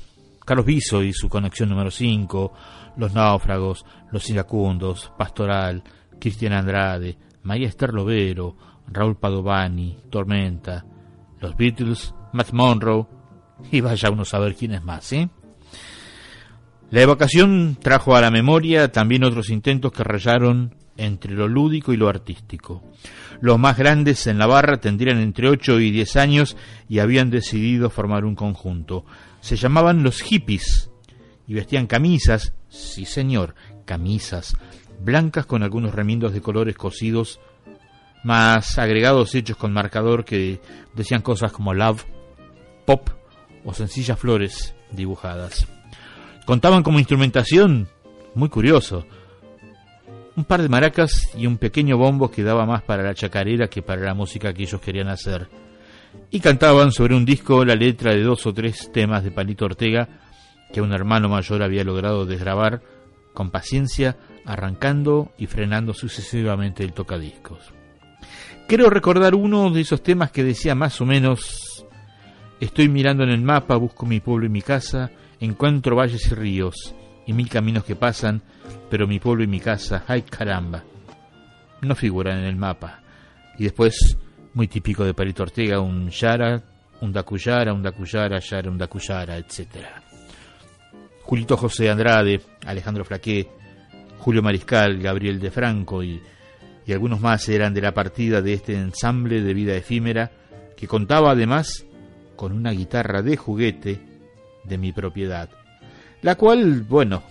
Carlos Viso y su conexión número 5, Los Náufragos, Los Iracundos, Pastoral, Cristian Andrade, María Esther Lovero, Raúl Padovani, Tormenta, los Beatles, Matt Monroe, y vaya uno a saber quién es más, ¿eh? La evocación trajo a la memoria también otros intentos que rayaron entre lo lúdico y lo artístico. Los más grandes en la barra tendrían entre 8 y 10 años y habían decidido formar un conjunto. Se llamaban los hippies y vestían camisas, sí señor, camisas blancas con algunos remiendos de colores cosidos, más agregados hechos con marcador que decían cosas como love, pop o sencillas flores dibujadas. Contaban como instrumentación, muy curioso, un par de maracas y un pequeño bombo que daba más para la chacarera que para la música que ellos querían hacer. Y cantaban sobre un disco la letra de dos o tres temas de Palito Ortega que un hermano mayor había logrado desgrabar con paciencia arrancando y frenando sucesivamente el tocadiscos. Quiero recordar uno de esos temas que decía más o menos, estoy mirando en el mapa, busco mi pueblo y mi casa, encuentro valles y ríos y mil caminos que pasan, pero mi pueblo y mi casa, ay caramba, no figuran en el mapa. Y después muy típico de Perito Ortega, un Yara, un Dacuyara, un Dacuyara, Yara, un Dacuyara, etc. Julito José Andrade, Alejandro Flaqué, Julio Mariscal, Gabriel de Franco y, y algunos más eran de la partida de este ensamble de vida efímera que contaba además con una guitarra de juguete de mi propiedad, la cual, bueno,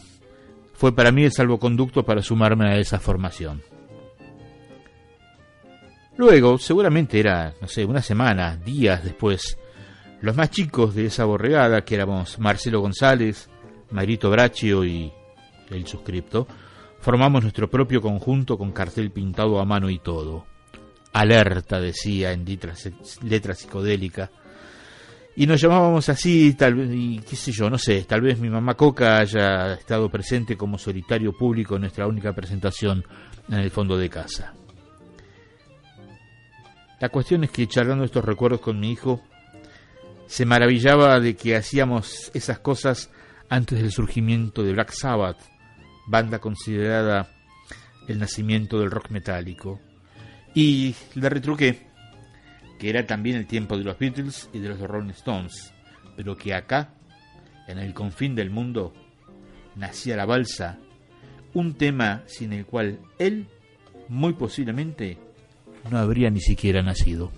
fue para mí el salvoconducto para sumarme a esa formación. Luego, seguramente era, no sé, una semana, días después, los más chicos de esa borregada, que éramos Marcelo González, Marito Braccio y el suscripto, formamos nuestro propio conjunto con cartel pintado a mano y todo. Alerta, decía en letra, psicodélica. Y nos llamábamos así, tal vez, y qué sé yo, no sé, tal vez mi mamá Coca haya estado presente como solitario público en nuestra única presentación en el fondo de casa. La cuestión es que charlando estos recuerdos con mi hijo, se maravillaba de que hacíamos esas cosas antes del surgimiento de Black Sabbath, banda considerada el nacimiento del rock metálico. Y le retruqué que era también el tiempo de los Beatles y de los Rolling Stones, pero que acá, en el confín del mundo, nacía la balsa, un tema sin el cual él, muy posiblemente, no habría ni siquiera nacido.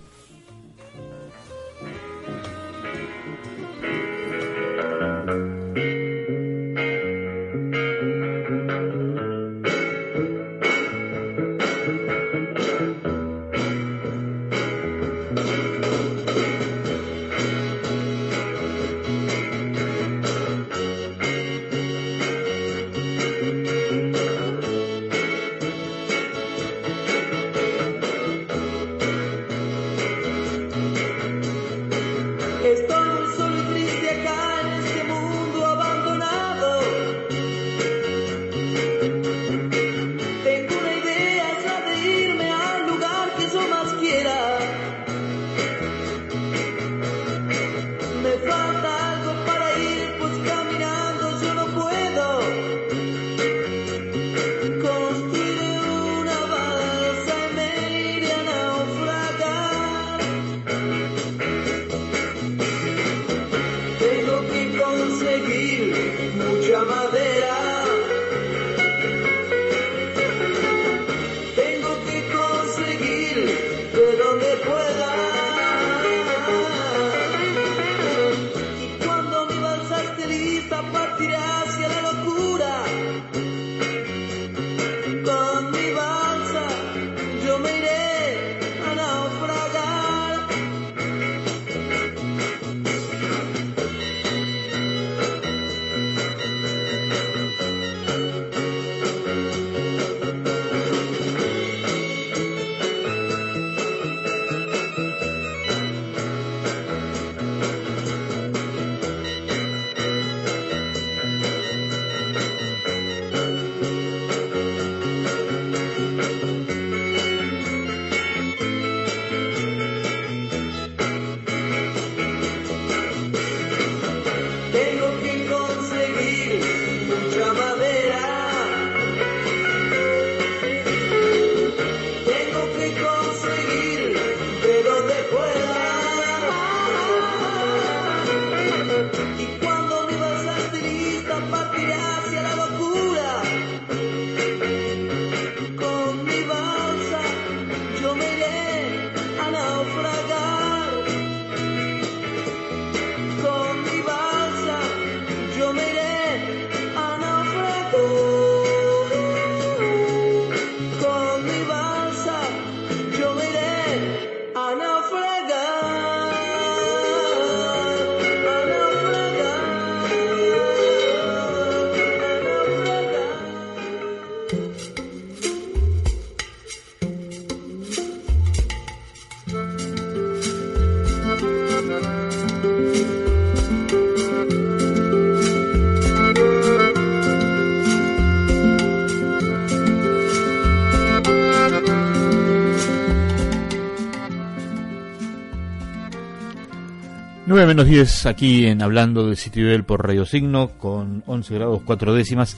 Menos 10 aquí en Hablando de Citibel por Radio Signo con 11 grados 4 décimas,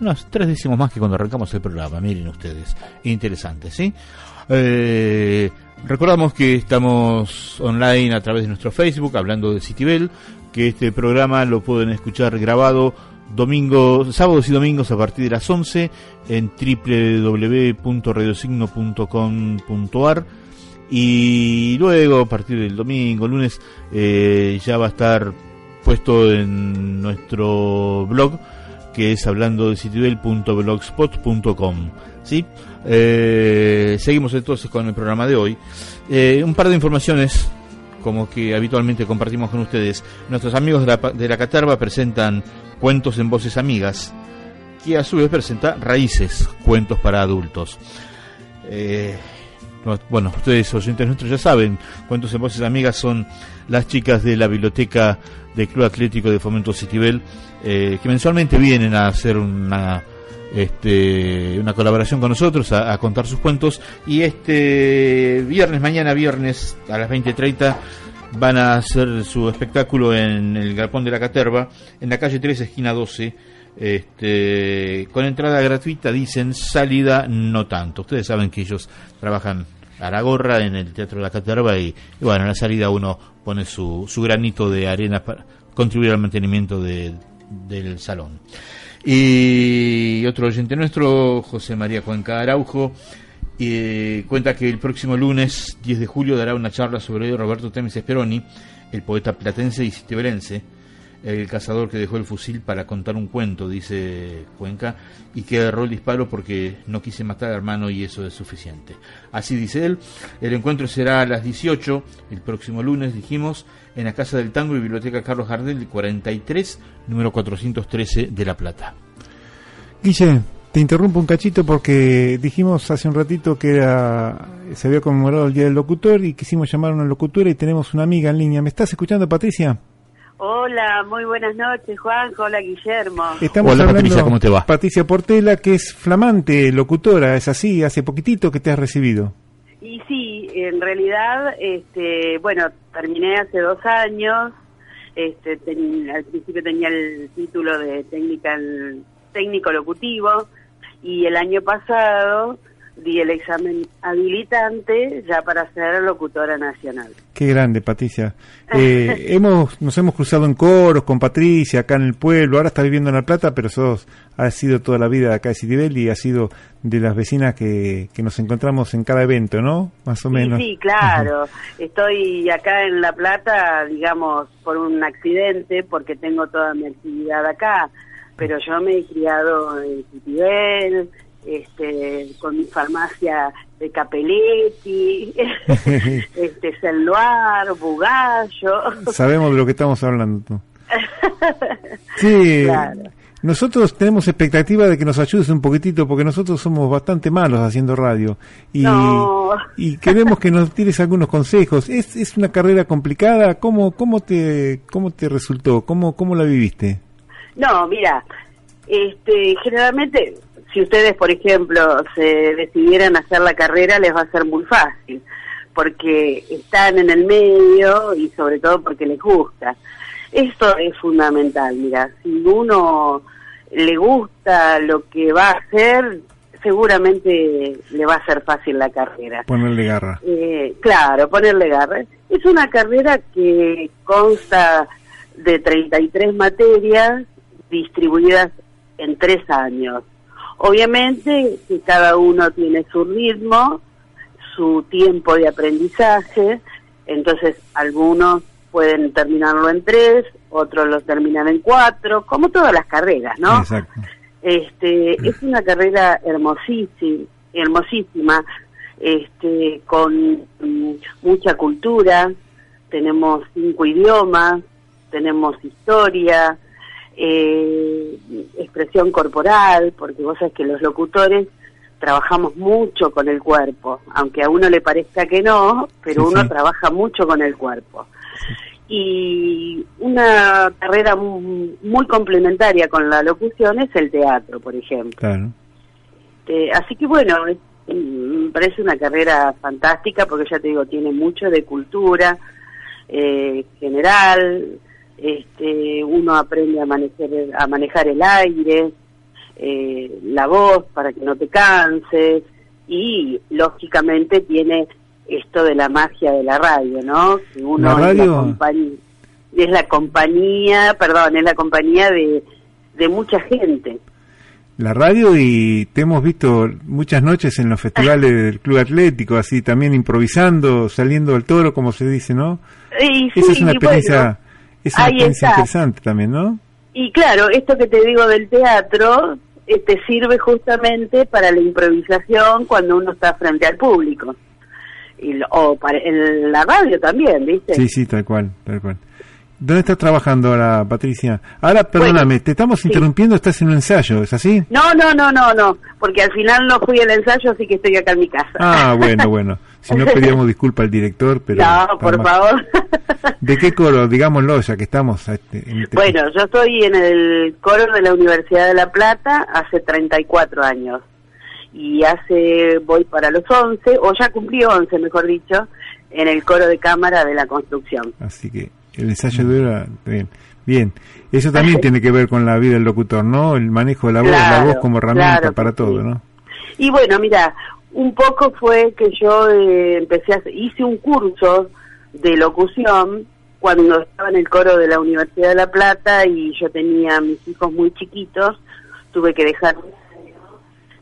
unos 3 décimos más que cuando arrancamos el programa, miren ustedes, interesante, ¿sí? Eh, Recordamos que estamos online a través de nuestro Facebook hablando de Citibel, que este programa lo pueden escuchar grabado domingos, sábados y domingos a partir de las 11 en www.radiosigno.com.ar y luego a partir del domingo, lunes, eh, ya va a estar puesto en nuestro blog que es hablando de citibel.blogspot.com. ¿sí? Eh, seguimos entonces con el programa de hoy. Eh, un par de informaciones como que habitualmente compartimos con ustedes. Nuestros amigos de la, de la Catarba presentan Cuentos en Voces Amigas, que a su vez presenta Raíces, Cuentos para Adultos. Eh, bueno, ustedes oyentes nuestros ya saben, Cuentos en Voces Amigas son las chicas de la biblioteca del Club Atlético de Fomento Citibel, eh, que mensualmente vienen a hacer una este, una colaboración con nosotros a, a, contar sus cuentos. Y este viernes, mañana viernes a las 20.30 van a hacer su espectáculo en el Galpón de la Caterva, en la calle 3, esquina 12, este, con entrada gratuita, dicen salida no tanto. Ustedes saben que ellos trabajan a la gorra en el Teatro de la Caterva y, bueno, en la salida uno pone su, granito de arena para contribuir al mantenimiento de, del salón. Y otro oyente nuestro, José María Cuenca Araujo, eh, cuenta que el próximo lunes 10 de julio dará una charla sobre Roberto Temes Esperoni, el poeta platense y citiberense, el cazador que dejó el fusil para contar un cuento, dice Cuenca, y que agarró el disparo porque no quise matar al hermano y eso es suficiente. Así dice él. El encuentro será a las 18, el próximo lunes, dijimos, en la Casa del Tango y Biblioteca Carlos Jardel, 43, número 413 de La Plata. Guille, te interrumpo un cachito porque dijimos hace un ratito que era, se había conmemorado el Día del Locutor y quisimos llamar a una locutora y tenemos una amiga en línea. ¿Me estás escuchando, Patricia? Hola, muy buenas noches, Juan. Hola, Guillermo. Estamos Hola, hablando, Patricia, ¿cómo te va? Patricia Portela, que es flamante locutora, es así, hace poquitito que te has recibido. Y sí, en realidad, este, bueno, terminé hace dos años. Este, ten, al principio tenía el título de técnica técnico locutivo y el año pasado di el examen habilitante ya para ser locutora nacional. Qué grande, Patricia. Eh, [LAUGHS] hemos, nos hemos cruzado en coros con Patricia acá en el pueblo. Ahora está viviendo en La Plata, pero sos, has sido toda la vida acá de Citibel y has sido de las vecinas que, que nos encontramos en cada evento, ¿no? Más o sí, menos. Sí, claro. Estoy acá en La Plata, digamos, por un accidente, porque tengo toda mi actividad acá. Pero yo me he criado en Citibel, este, con mi farmacia de Capelletti, [LAUGHS] este, Celuar, Bugallo. Sabemos de lo que estamos hablando. [LAUGHS] Sí, claro. nosotros tenemos expectativa de que nos ayudes un poquitito porque nosotros somos bastante malos haciendo radio y, no. y queremos que nos tires algunos consejos. ¿Es, es una carrera complicada? ¿Cómo, cómo, te, cómo te resultó? ¿Cómo, ¿Cómo la viviste? No, mira, este, generalmente si ustedes, por ejemplo, se decidieran hacer la carrera, les va a ser muy fácil, porque están en el medio y sobre todo porque les gusta. Esto es fundamental, mira, si uno le gusta lo que va a hacer, seguramente le va a ser fácil la carrera. Ponerle garra. Eh, claro, ponerle garra. Es una carrera que consta de 33 materias distribuidas en tres años. Obviamente que cada uno tiene su ritmo, su tiempo de aprendizaje, entonces algunos pueden terminarlo en tres, otros lo terminan en cuatro, como todas las carreras, ¿no? Exacto. Este, es una carrera hermosísima, hermosísima, este, con mm, mucha cultura, tenemos cinco idiomas, tenemos historia, eh, expresión corporal, porque vos sabés que los locutores trabajamos mucho con el cuerpo, aunque a uno le parezca que no, pero sí, uno sí. trabaja mucho con el cuerpo. Y una carrera muy, muy, complementaria con la locución es el teatro, por ejemplo. Claro. Eh, así que bueno, es, me parece una carrera fantástica porque ya te digo, tiene mucho de cultura eh, general, este, uno aprende a manejar, a manejar el aire, eh, la voz para que no te canses y lógicamente tiene esto de la magia de la radio, ¿no? Que uno ¿La radio? Es, la compañía, es la compañía, perdón, es la compañía de, de mucha gente. La radio y te hemos visto muchas noches en los festivales del Club Atlético, así también improvisando, saliendo al toro, como se dice, ¿no? Y Esa sí, es una experiencia, es una ahí experiencia está. interesante también, ¿no? Y claro, esto que te digo del teatro eh, te sirve justamente para la improvisación cuando uno está frente al público. Y lo- o para en la radio también, ¿viste? Sí, sí, tal cual, tal cual. ¿Dónde estás trabajando ahora, Patricia? Ahora, perdóname, te estamos sí. interrumpiendo, estás en un ensayo, ¿es así? No, no, no, no, no, porque al final no fui al ensayo, así que estoy acá en mi casa. Ah, [LAUGHS] bueno, bueno. Si no pedíamos disculpa al director, pero... no, por favor. ¿De qué coro? Digámoslo, ya que estamos... este- en este- bueno, yo estoy en el coro de la Universidad de La Plata hace 34 años. Y hace, voy para los 11, o ya cumplí 11, mejor dicho, en el coro de cámara de la construcción. Así que el ensayo dura... Bien. Bien. Eso también tiene que ver con la vida del locutor, ¿no? El manejo de la voz, la voz como herramienta claro para todo, ¿no? Y bueno, mira, un poco fue que yo eh, empecé a hice un curso de locución cuando estaba en el coro de la Universidad de La Plata y yo tenía a mis hijos muy chiquitos, tuve que dejar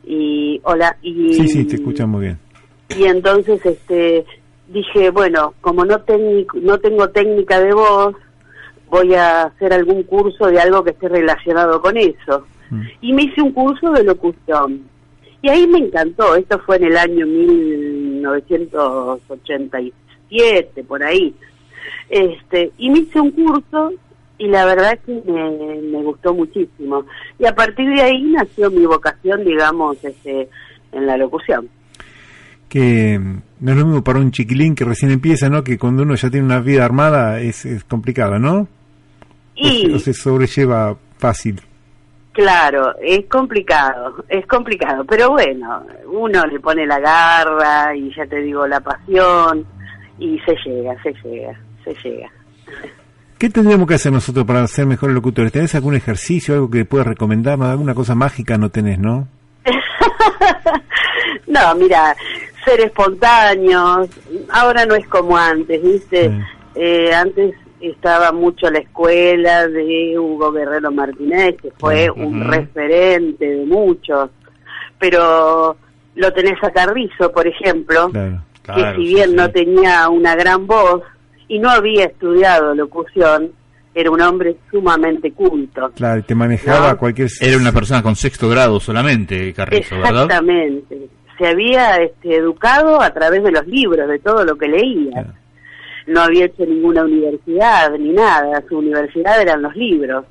y hola y Sí, sí, te escuchan muy bien. y entonces este dije bueno como no técnico no tengo técnica de voz voy a hacer algún curso de algo que esté relacionado con eso Mm. y me hice un curso de locución y ahí me encantó esto fue en el año 1987 por ahí este y me hice un curso y la verdad que me, me gustó muchísimo y a partir de ahí nació mi vocación digamos este en la locución Que no es lo mismo para un chiquilín que recién empieza, ¿no? Que cuando uno ya tiene una vida armada es, es complicado, ¿no? O se- y o se sobrelleva fácil. Claro, es complicado, es complicado, pero bueno, uno le pone la garra y ya te digo la pasión y se llega, se llega, se llega. ¿Qué tendríamos que hacer nosotros para ser mejores locutores? ¿Tenés algún ejercicio, algo que puedas recomendarnos? ¿Alguna cosa mágica no tenés, no? [LAUGHS] no, mira, ser espontáneos, ahora no es como antes, ¿viste? Sí. Eh, antes estaba mucho la escuela de Hugo Guerrero Martínez, que fue un referente de muchos, pero lo tenés a Carrizo, por ejemplo, Claro. Claro, que si bien sí. no tenía una gran voz y no había estudiado locución, era un hombre sumamente culto. Claro, y te manejaba No. cualquier... Era una persona con sexto grado solamente, Carrizo, ¿verdad? Exactamente. Se había este, educado a través de los libros, de todo lo que leía. Claro. No había hecho ninguna universidad ni nada. Su universidad eran los libros,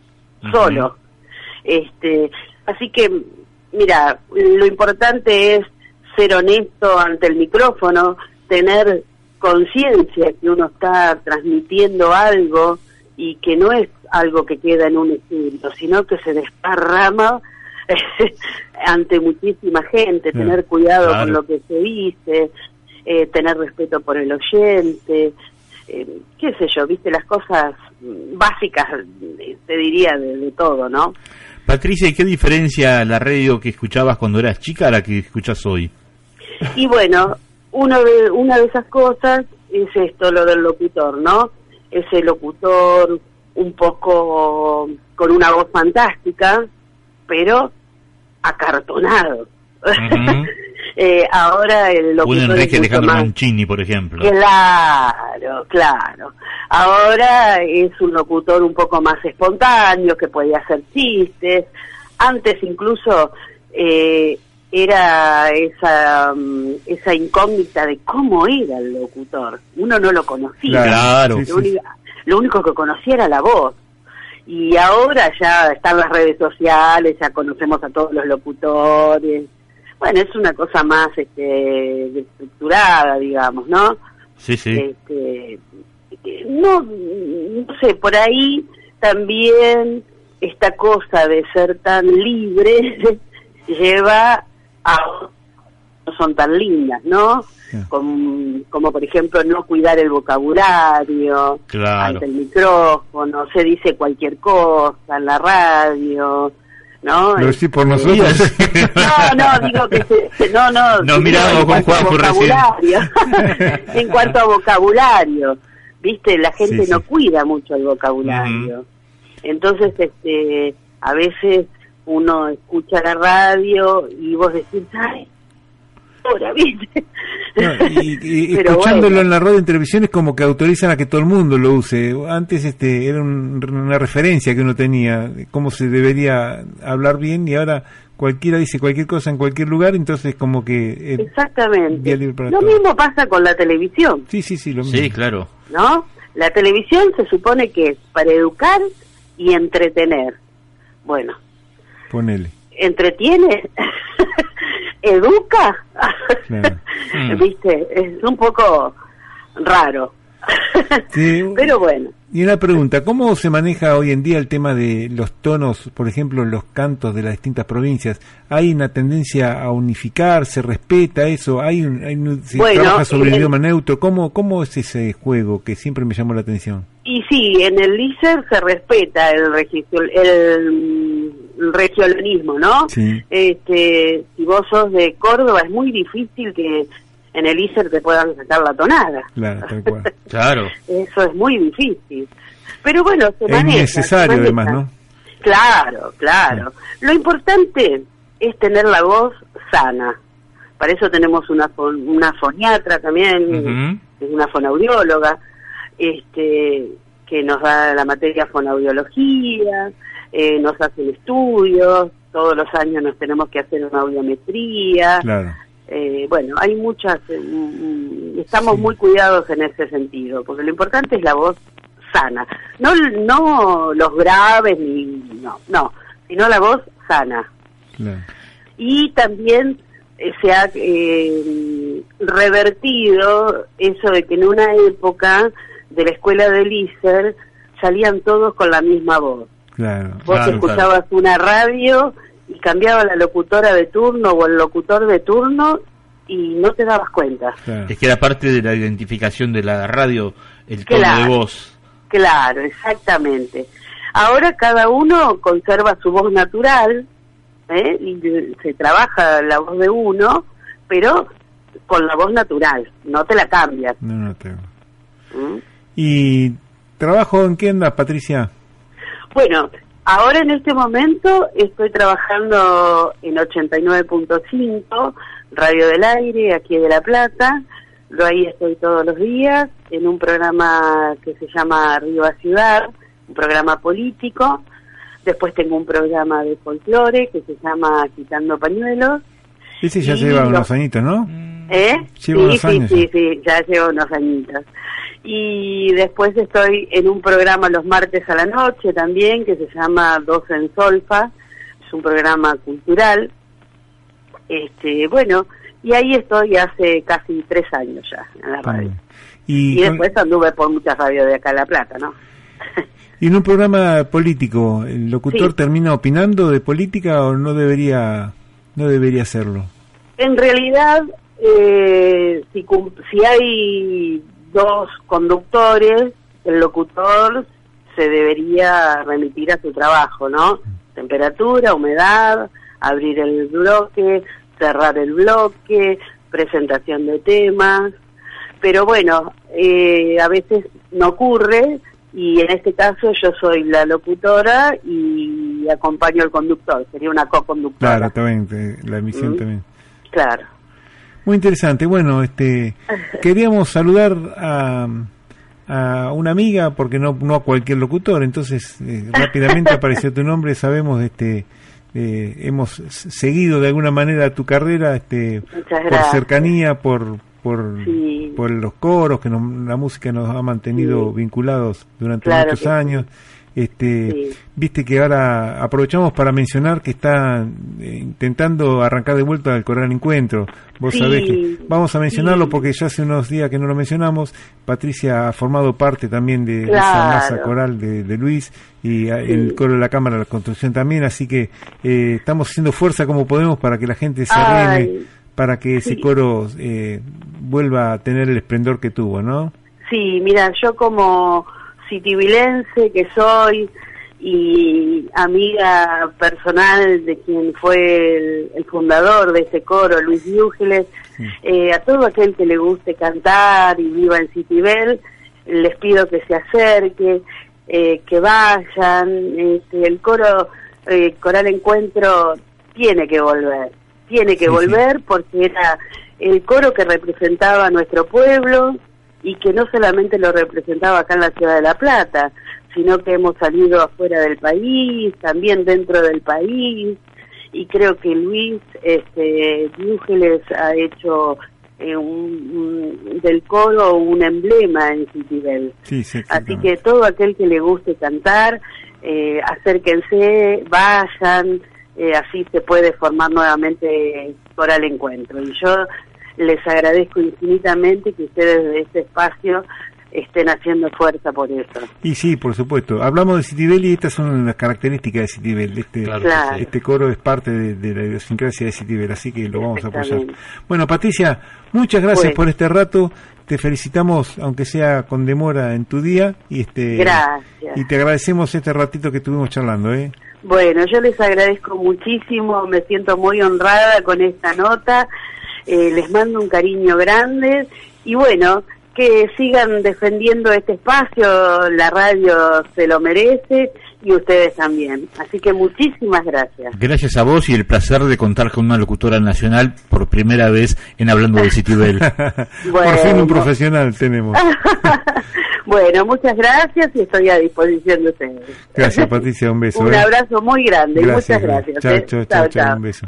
solo. Este, así que, mira, lo importante es ser honesto ante el micrófono, tener conciencia que uno está transmitiendo algo y que no es algo que queda en un estudio, sino que se desparrama [LAUGHS] ante muchísima gente, tener cuidado claro. con lo que se dice, eh, tener respeto por el oyente, eh, qué sé yo, viste las cosas básicas, eh, te diría, de, de todo, ¿no? Patricia, ¿y qué diferencia la radio que escuchabas cuando eras chica a la que escuchas hoy? Y bueno, uno de, una de esas cosas es esto, lo del locutor, ¿no? Ese locutor un poco con una voz fantástica, pero acartonado. Ujú. [LAUGHS] Eh, ahora el Un locutor Enrique es Alejandro más... Mancini, por ejemplo. Claro, claro. Ahora es un locutor un poco más espontáneo, que podía hacer chistes. Antes incluso eh, era esa, mm, esa incógnita de cómo era el locutor. Uno no lo conocía. Claro. Sí, Lo, sí. único, lo único que conocía era la voz. Y ahora ya están las redes sociales, ya conocemos a todos los locutores. Bueno, es una cosa más este, estructurada, digamos, ¿no? Sí, sí. Este, no, no sé, por ahí también esta cosa de ser tan libre [LAUGHS] lleva a no son tan lindas, ¿no? Como, como por ejemplo no cuidar el vocabulario Claro. ante el micrófono, se dice cualquier cosa en la radio, ¿no? Lo decís por nosotros. [LAUGHS] No, no, digo que se, no, no. No, miramos con Juan por vocabulario. [LAUGHS] en cuanto a vocabulario, ¿viste? La gente no cuida mucho el vocabulario. Entonces, este, a veces uno escucha la radio y vos decís, ay, ahora, ¿viste? y, [LAUGHS] escuchándolo en la radio en televisión es como que autorizan a que todo el mundo lo use. Antes este era una referencia que uno tenía de cómo se debería hablar bien y ahora cualquiera dice cualquier cosa en cualquier lugar, entonces como que... Exactamente. Lo mismo pasa con la televisión. Sí, sí, sí, lo mismo. Sí, claro. ¿No? La televisión se supone que es para educar y entretener. Bueno. Ponele. ¿Entretiene? [LAUGHS] ¿Educa? [LAUGHS] ¿Viste? Es un poco raro. [LAUGHS] Pero bueno. Y una pregunta, ¿cómo se maneja hoy en día el tema de los tonos, por ejemplo, los cantos de las distintas provincias? ¿Hay una tendencia a unificar? ¿Se respeta eso? ¿Hay, un, ¿Se trabaja sobre el, idioma neutro? ¿Cómo, ¿Cómo es ese juego que siempre me llamó la atención? Y sí, en el LICER se respeta el registro, el, regionalismo, ¿no? Este, si vos sos de Córdoba es muy difícil que en el ISER te puedan sacar la tonada. Claro, [LAUGHS] claro. Eso es muy difícil. Pero bueno, se es necesario además, ¿no? Claro, claro. Lo importante es tener la voz sana. Para eso tenemos una, una foniatra también, una fonaudióloga, este, que nos da la materia fonaudiología, eh, nos hacen estudios, todos los años nos tenemos que hacer una audiometría. Claro. Eh, bueno, hay muchas, eh, mm, estamos muy cuidados en ese sentido, porque lo importante es la voz sana, no no los graves ni no, no, sino la voz sana. Y también eh, se ha revertido eso de que en una época de la escuela de Lícer salían todos con la misma voz. Vos escuchabas una radio y cambiaba la locutora de turno o el locutor de turno y no te dabas cuenta. Es que era parte de la identificación de la radio, el tono de voz. Claro, exactamente. Ahora cada uno conserva su voz natural ¿eh? y se trabaja la voz de uno, pero con la voz natural, no te la cambias. No, no tengo. ¿Mm? ¿Y trabajo en qué andas, Patricia? Bueno, Ahora en este momento estoy trabajando en 89.5, Radio del Aire, aquí de La Plata. Lo ahí estoy todos los días en un programa que se llama Arriba Ciudad, un programa político. Después tengo un programa de folclore que se llama Quitando Pañuelos. Ese ya lleva unos añitos, ¿no? ¿Eh? sí, sí, sí, sí, ya lleva unos añitos y después estoy en un programa los martes a la noche también que se llama Dos en Solfa, es un programa cultural. Este, bueno, y ahí estoy hace casi tres años ya en la radio. Y, después anduve por muchas radios de acá en La Plata, ¿no? ¿Y en un programa político, el locutor termina opinando de política o no debería, no debería hacerlo? En realidad, eh, si, si hay dos conductores, el locutor se debería remitir a su trabajo, ¿no? Temperatura, humedad, abrir el bloque, cerrar el bloque, presentación de temas, pero bueno, eh, a veces no ocurre y en este caso yo soy la locutora y acompaño al conductor, sería una co-conductora. Claro, también, la emisión ¿Mm? también. Claro. Muy interesante. Bueno, este, [LAUGHS] queríamos saludar a, a una amiga, porque no, no a cualquier locutor, entonces eh, rápidamente apareció tu nombre, sabemos, este, eh, hemos seguido de alguna manera tu carrera, este, por cercanía, por, por, por los coros, que la música nos ha mantenido vinculados durante muchos años. Este, Viste que ahora aprovechamos para mencionar que está eh, intentando arrancar de vuelta al Coral Encuentro. Vos sabés que vamos a mencionarlo porque ya hace unos días que no lo mencionamos. Patricia ha formado parte también de, esa masa coral de, Luis y el coro de la Cámara de la Construcción también. Así que eh, estamos haciendo fuerza como podemos para que la gente se arregle, para que ese coro eh, vuelva a tener el esplendor que tuvo, ¿no? Sí, mira, yo como citivilense que soy y amiga personal de quien fue el, fundador de ese coro, Luis Diúgeles, eh, a todo aquel que le guste cantar y viva en Citibel, les pido que se acerque, eh, que vayan, este, el coro eh, Coral Encuentro tiene que volver, tiene que volver porque era el coro que representaba a nuestro pueblo y que no solamente lo representaba acá en la ciudad de La Plata, sino que hemos salido afuera del país, también dentro del país, y creo que Luis este, ha hecho eh, un, del coro un emblema en Citibel. Sí, sí, Así que todo aquel que le guste cantar, eh, acérquense, vayan, eh, así se puede formar nuevamente Coral Encuentro. Y yo les agradezco infinitamente que ustedes de este espacio estén haciendo fuerza por eso. Y sí, por supuesto. Hablamos de Citibel y estas son las características de Citibel. Este, este coro es parte de, la idiosincrasia de Citibel, así que lo vamos a apoyar. Bueno, Patricia, muchas gracias por este rato. Te felicitamos, aunque sea con demora en tu día, y este gracias. y te agradecemos este ratito que estuvimos charlando, ¿eh? Bueno, yo les agradezco muchísimo, me siento muy honrada con esta nota, eh, les mando un cariño grande y bueno, que sigan defendiendo este espacio, la radio se lo merece y ustedes también. Así que muchísimas gracias. Gracias a vos y el placer de contar con una locutora nacional por primera vez en Hablando de Citibel. [LAUGHS] por fin un profesional tenemos. [LAUGHS] bueno, muchas gracias y estoy a disposición de ustedes. Gracias Patricia, un beso. un ¿eh? abrazo muy grande muchas gracias. Chao, ¿eh? chao, chao, un beso.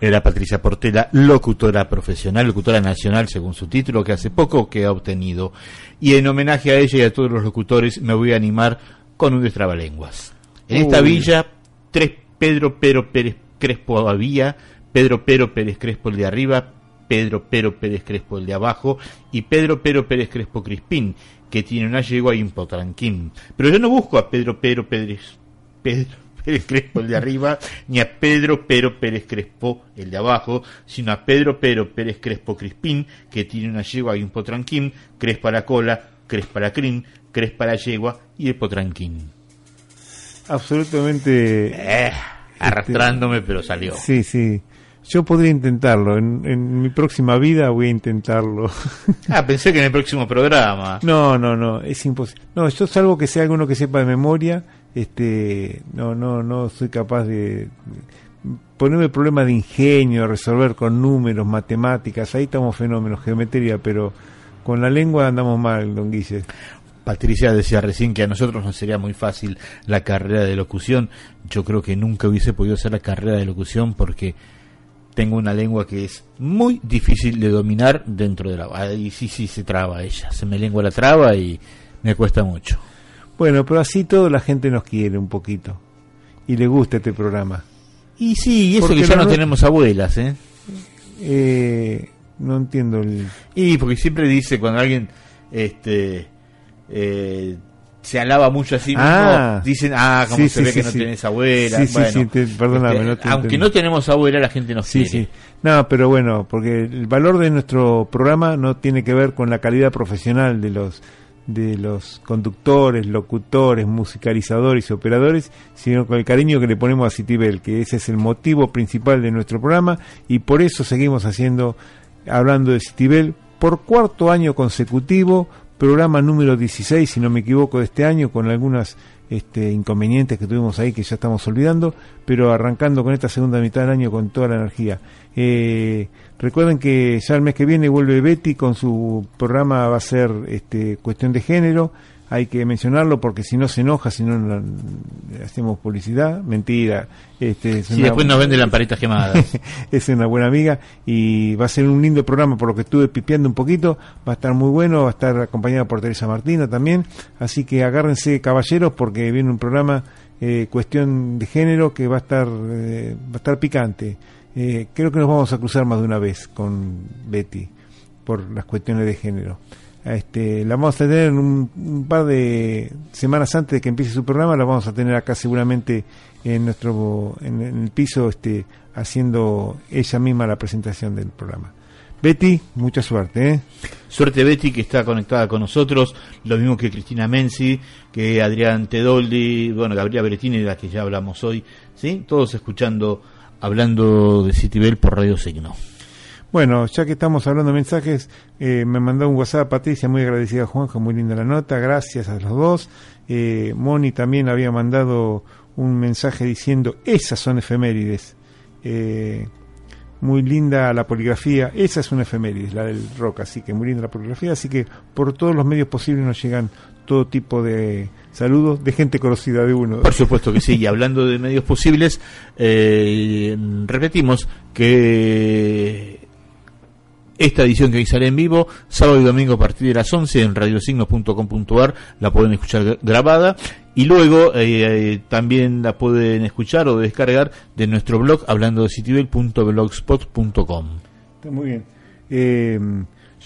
Era Patricia Portela, locutora profesional, locutora nacional según su título, que hace poco que ha obtenido. Y en homenaje a ella y a todos los locutores me voy a animar con un destrabalenguas. En esta villa, tres Pedro Pero Pérez Crespo había, Pedro Pero Pérez Crespo el de arriba, Pedro Pero Pérez Crespo el de abajo y Pedro Pero Pérez Crespo Crispín, que tiene una yegua y un potranquín. Pero yo no busco a Pedro Pero Pérez, Pedro Pérez Crespo, el de arriba, ni a Pedro Pero Pérez Crespo, el de abajo, sino a Pedro Pero Pérez Crespo Crispín, que tiene una yegua y un potranquín, crespa la cola, crespa la crin, crespa la yegua y el potranquín. Absolutamente. Eh, arrastrándome, pero salió. Sí, sí. Yo podría intentarlo. En, mi próxima vida voy a intentarlo. [LAUGHS] ah, pensé que en el próximo programa. No, no, no. Es imposible. No, yo salvo que sea alguno que sepa de memoria este no no no soy capaz de ponerme problema de ingenio resolver con números matemáticas ahí estamos fenómenos geometría pero con la lengua andamos mal don Guille Patricia decía recién que a nosotros no sería muy fácil la carrera de locución. Yo creo que nunca hubiese podido hacer la carrera de locución porque tengo una lengua que es muy difícil de dominar dentro de la... Y sí, sí, se traba ella. Se me lengua la traba y me cuesta mucho. Bueno, pero así todo la gente nos quiere un poquito. Y le gusta este programa. Y sí, y eso que ya no, tenemos abuelas, ¿eh? ¿eh? No entiendo el... Y porque siempre dice cuando alguien este eh, se alaba mucho así mismo, ah. dicen, ah, como se ve que no tenés abuela. Sí, bueno, sí, perdóname. Este, aunque no tenemos abuela, la gente nos quiere. No, pero bueno, porque el valor de nuestro programa no tiene que ver con la calidad profesional de los de los conductores, locutores, musicalizadores y operadores, sino con el cariño que le ponemos a Citibel, que ese es el motivo principal de nuestro programa y por eso seguimos haciendo, hablando de Citibel, por cuarto año consecutivo, programa número 16, si no me equivoco, de este año, con algunas este, inconvenientes que tuvimos ahí que ya estamos olvidando, pero arrancando con esta segunda mitad del año con toda la energía. Eh, recuerden que ya el mes que viene vuelve Betty con su programa, va a ser este, cuestión de género hay que mencionarlo porque si no se enoja, si no hacemos publicidad, mentira. Este, si después nos vende lamparitas quemadas. [LAUGHS] es una buena amiga y va a ser un lindo programa por lo que estuve pipiando un poquito, va a estar muy bueno, va a estar acompañado por Teresa Martina también, así que agárrense caballeros porque viene un programa eh, cuestión de género que va a estar, eh, va a estar picante. Eh, creo que nos vamos a cruzar más de una vez con Betty por las cuestiones de género. Este, la vamos a tener un, un, par de semanas antes de que empiece su programa, la vamos a tener acá seguramente en nuestro en, el piso este, haciendo ella misma la presentación del programa. Betty, mucha suerte. ¿eh? Suerte Betty que está conectada con nosotros, lo mismo que Cristina Menzi, que Adrián Tedoldi, bueno, Gabriela Berettini de la que ya hablamos hoy, ¿sí? Todos escuchando, hablando de Citibel por Radio Signo. Bueno, ya que estamos hablando de mensajes, eh, me mandó un WhatsApp Patricia, muy agradecida a Juanjo, muy linda la nota, gracias a los dos. Eh, Moni también había mandado un mensaje diciendo, esas son efemérides. Eh, muy linda la poligrafía, esa es una efemérides, la del rock, así que muy linda la poligrafía, así que por todos los medios posibles nos llegan todo tipo de saludos de gente conocida de uno. Por supuesto que sí, y hablando de medios posibles, eh, repetimos que esta edición que hoy sale en vivo, sábado y domingo a partir de las 11 en radiosignos.com.ar, la pueden escuchar grabada y luego eh, eh, también la pueden escuchar o descargar de nuestro blog hablando de citibel.blogspot.com. Está muy bien. Eh,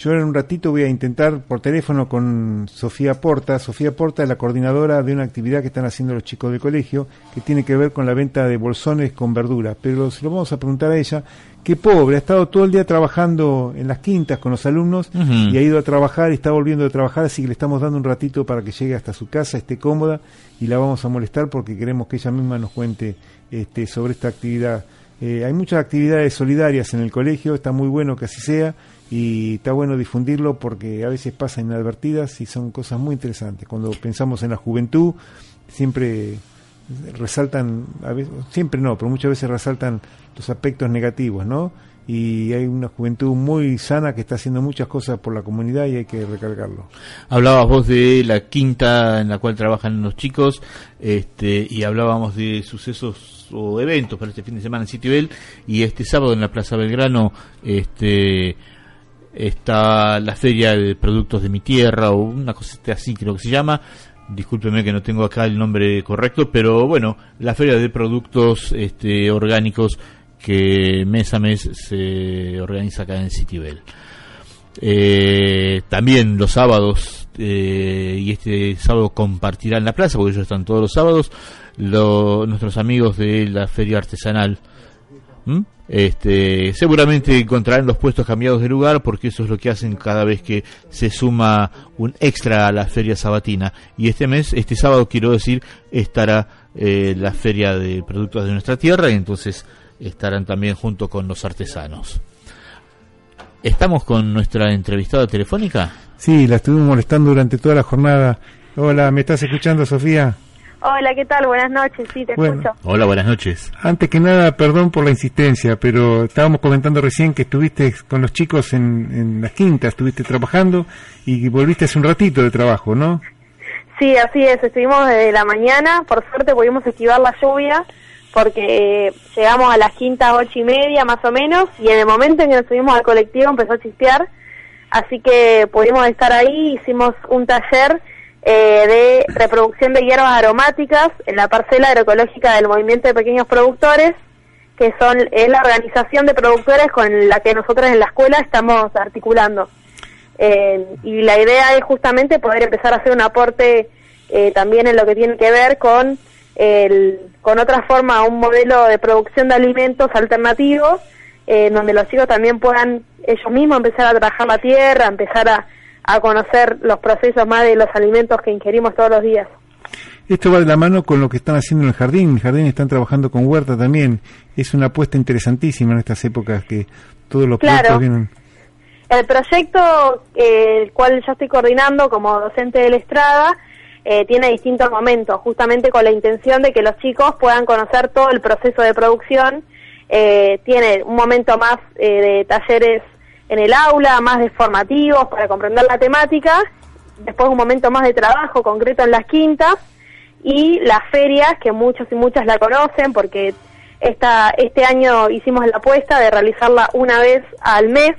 yo en un ratito voy a intentar por teléfono con Sofía Porta. Sofía Porta es la coordinadora de una actividad que están haciendo los chicos del colegio que tiene que ver con la venta de bolsones con verduras. Pero se lo vamos a preguntar a ella qué pobre, ha estado todo el día trabajando en las quintas con los alumnos y ha ido a trabajar y está volviendo a trabajar, así que le estamos dando un ratito para que llegue hasta su casa, esté cómoda y la vamos a molestar porque queremos que ella misma nos cuente este, sobre esta actividad. Eh, hay muchas actividades solidarias en el colegio, está muy bueno que así sea y está bueno difundirlo porque a veces pasa inadvertidas y son cosas muy interesantes. Cuando pensamos en la juventud, siempre resaltan, a veces, siempre no, pero muchas veces resaltan los aspectos negativos, ¿no? Y hay una juventud muy sana que está haciendo muchas cosas por la comunidad y hay que recargarlo. Hablabas vos de la quinta en la cual trabajan los chicos este, y hablábamos de sucesos o eventos para este fin de semana en Citibel y este sábado en la Plaza Belgrano este, está la feria de productos de mi tierra o una cosa así creo que se llama discúlpeme que no tengo acá el nombre correcto, pero bueno, la feria de productos este, orgánicos que mes a mes se organiza acá en Citibel. Eh, también los sábados, eh, y este sábado compartirán la plaza, porque ellos están todos los sábados, nuestros amigos de la feria artesanal. Este, seguramente encontrarán los puestos cambiados de lugar porque eso es lo que hacen cada vez que se suma un extra a la feria sabatina. Y este mes, este sábado quiero decir, estará eh, la feria de productos de nuestra tierra y entonces estarán también junto con los artesanos. ¿Estamos con nuestra entrevistada telefónica? Sí, la estuvimos molestando durante toda la jornada. Hola, ¿me estás escuchando, Sofía? Hola, ¿qué tal? Buenas noches, sí, te escucho. Hola, buenas noches. Antes que nada, perdón por la insistencia, pero estábamos comentando recién que estuviste con los chicos en, en las quintas, estuviste trabajando y volviste hace un ratito de trabajo, ¿no? Sí, así es, estuvimos desde la mañana, por suerte pudimos esquivar la lluvia, porque llegamos a las quintas ocho y media más o menos, y en el momento en que nos subimos al colectivo empezó a chispear, así que pudimos estar ahí, hicimos un taller eh, de reproducción de hierbas aromáticas en la parcela agroecológica del Movimiento de Pequeños Productores, que son es la organización de productores con la que nosotros en la escuela estamos articulando. Eh, y la idea es justamente poder empezar a hacer un aporte eh, también en lo que tiene que ver con el, con otra forma, un modelo de producción de alimentos alternativos, donde los chicos también puedan ellos mismos empezar a trabajar la tierra, empezar a a conocer los procesos más de los alimentos que ingerimos todos los días. Esto va de la mano con lo que están haciendo en el jardín. En el jardín están trabajando con huerta también. Es una apuesta interesantísima en estas épocas que todos los claro. vienen. El proyecto, eh, el cual yo estoy coordinando como docente de la Estrada, eh, tiene distintos momentos, justamente con la intención de que los chicos puedan conocer todo el proceso de producción. Eh, tiene un momento más de talleres en el aula, más de formativos para comprender la temática, después un momento más de trabajo concreto en las quintas y las ferias, que muchos y muchas la conocen porque esta, este año hicimos la apuesta de realizarla una vez al mes,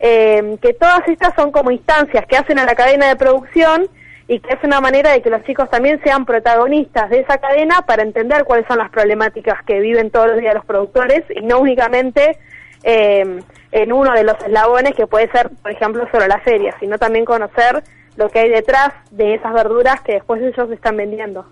eh, que todas estas son como instancias que hacen a la cadena de producción y que es una manera de que los chicos también sean protagonistas de esa cadena para entender cuáles son las problemáticas que viven todos los días los productores y no únicamente eh, en uno de los eslabones que puede ser, por ejemplo, solo la feria, sino también conocer lo que hay detrás de esas verduras que después ellos están vendiendo.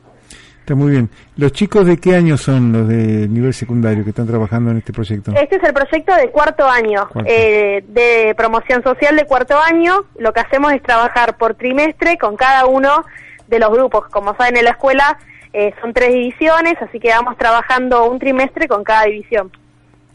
Está muy bien. ¿Los chicos de qué año son los de nivel secundario que están trabajando en este proyecto? Este es el proyecto de cuarto año, eh, de promoción social de cuarto año. Lo que hacemos es trabajar por trimestre con cada uno de los grupos. Como saben, en la escuela eh, son tres divisiones, así que vamos trabajando un trimestre con cada división.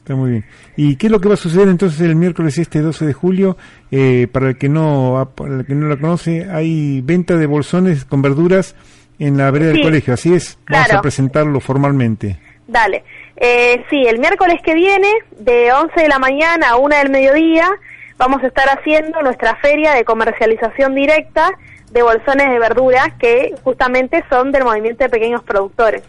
Está muy bien. ¿Y qué es lo que va a suceder entonces el miércoles este 12 de julio? Eh, para el que no para el que no lo conoce, hay venta de bolsones con verduras en la vereda del colegio, así es. Vamos a presentarlo formalmente. Dale. Eh, sí, el miércoles que viene, de 11 de la mañana a 1 del mediodía, vamos a estar haciendo nuestra feria de comercialización directa de bolsones de verduras que justamente son del movimiento de pequeños productores.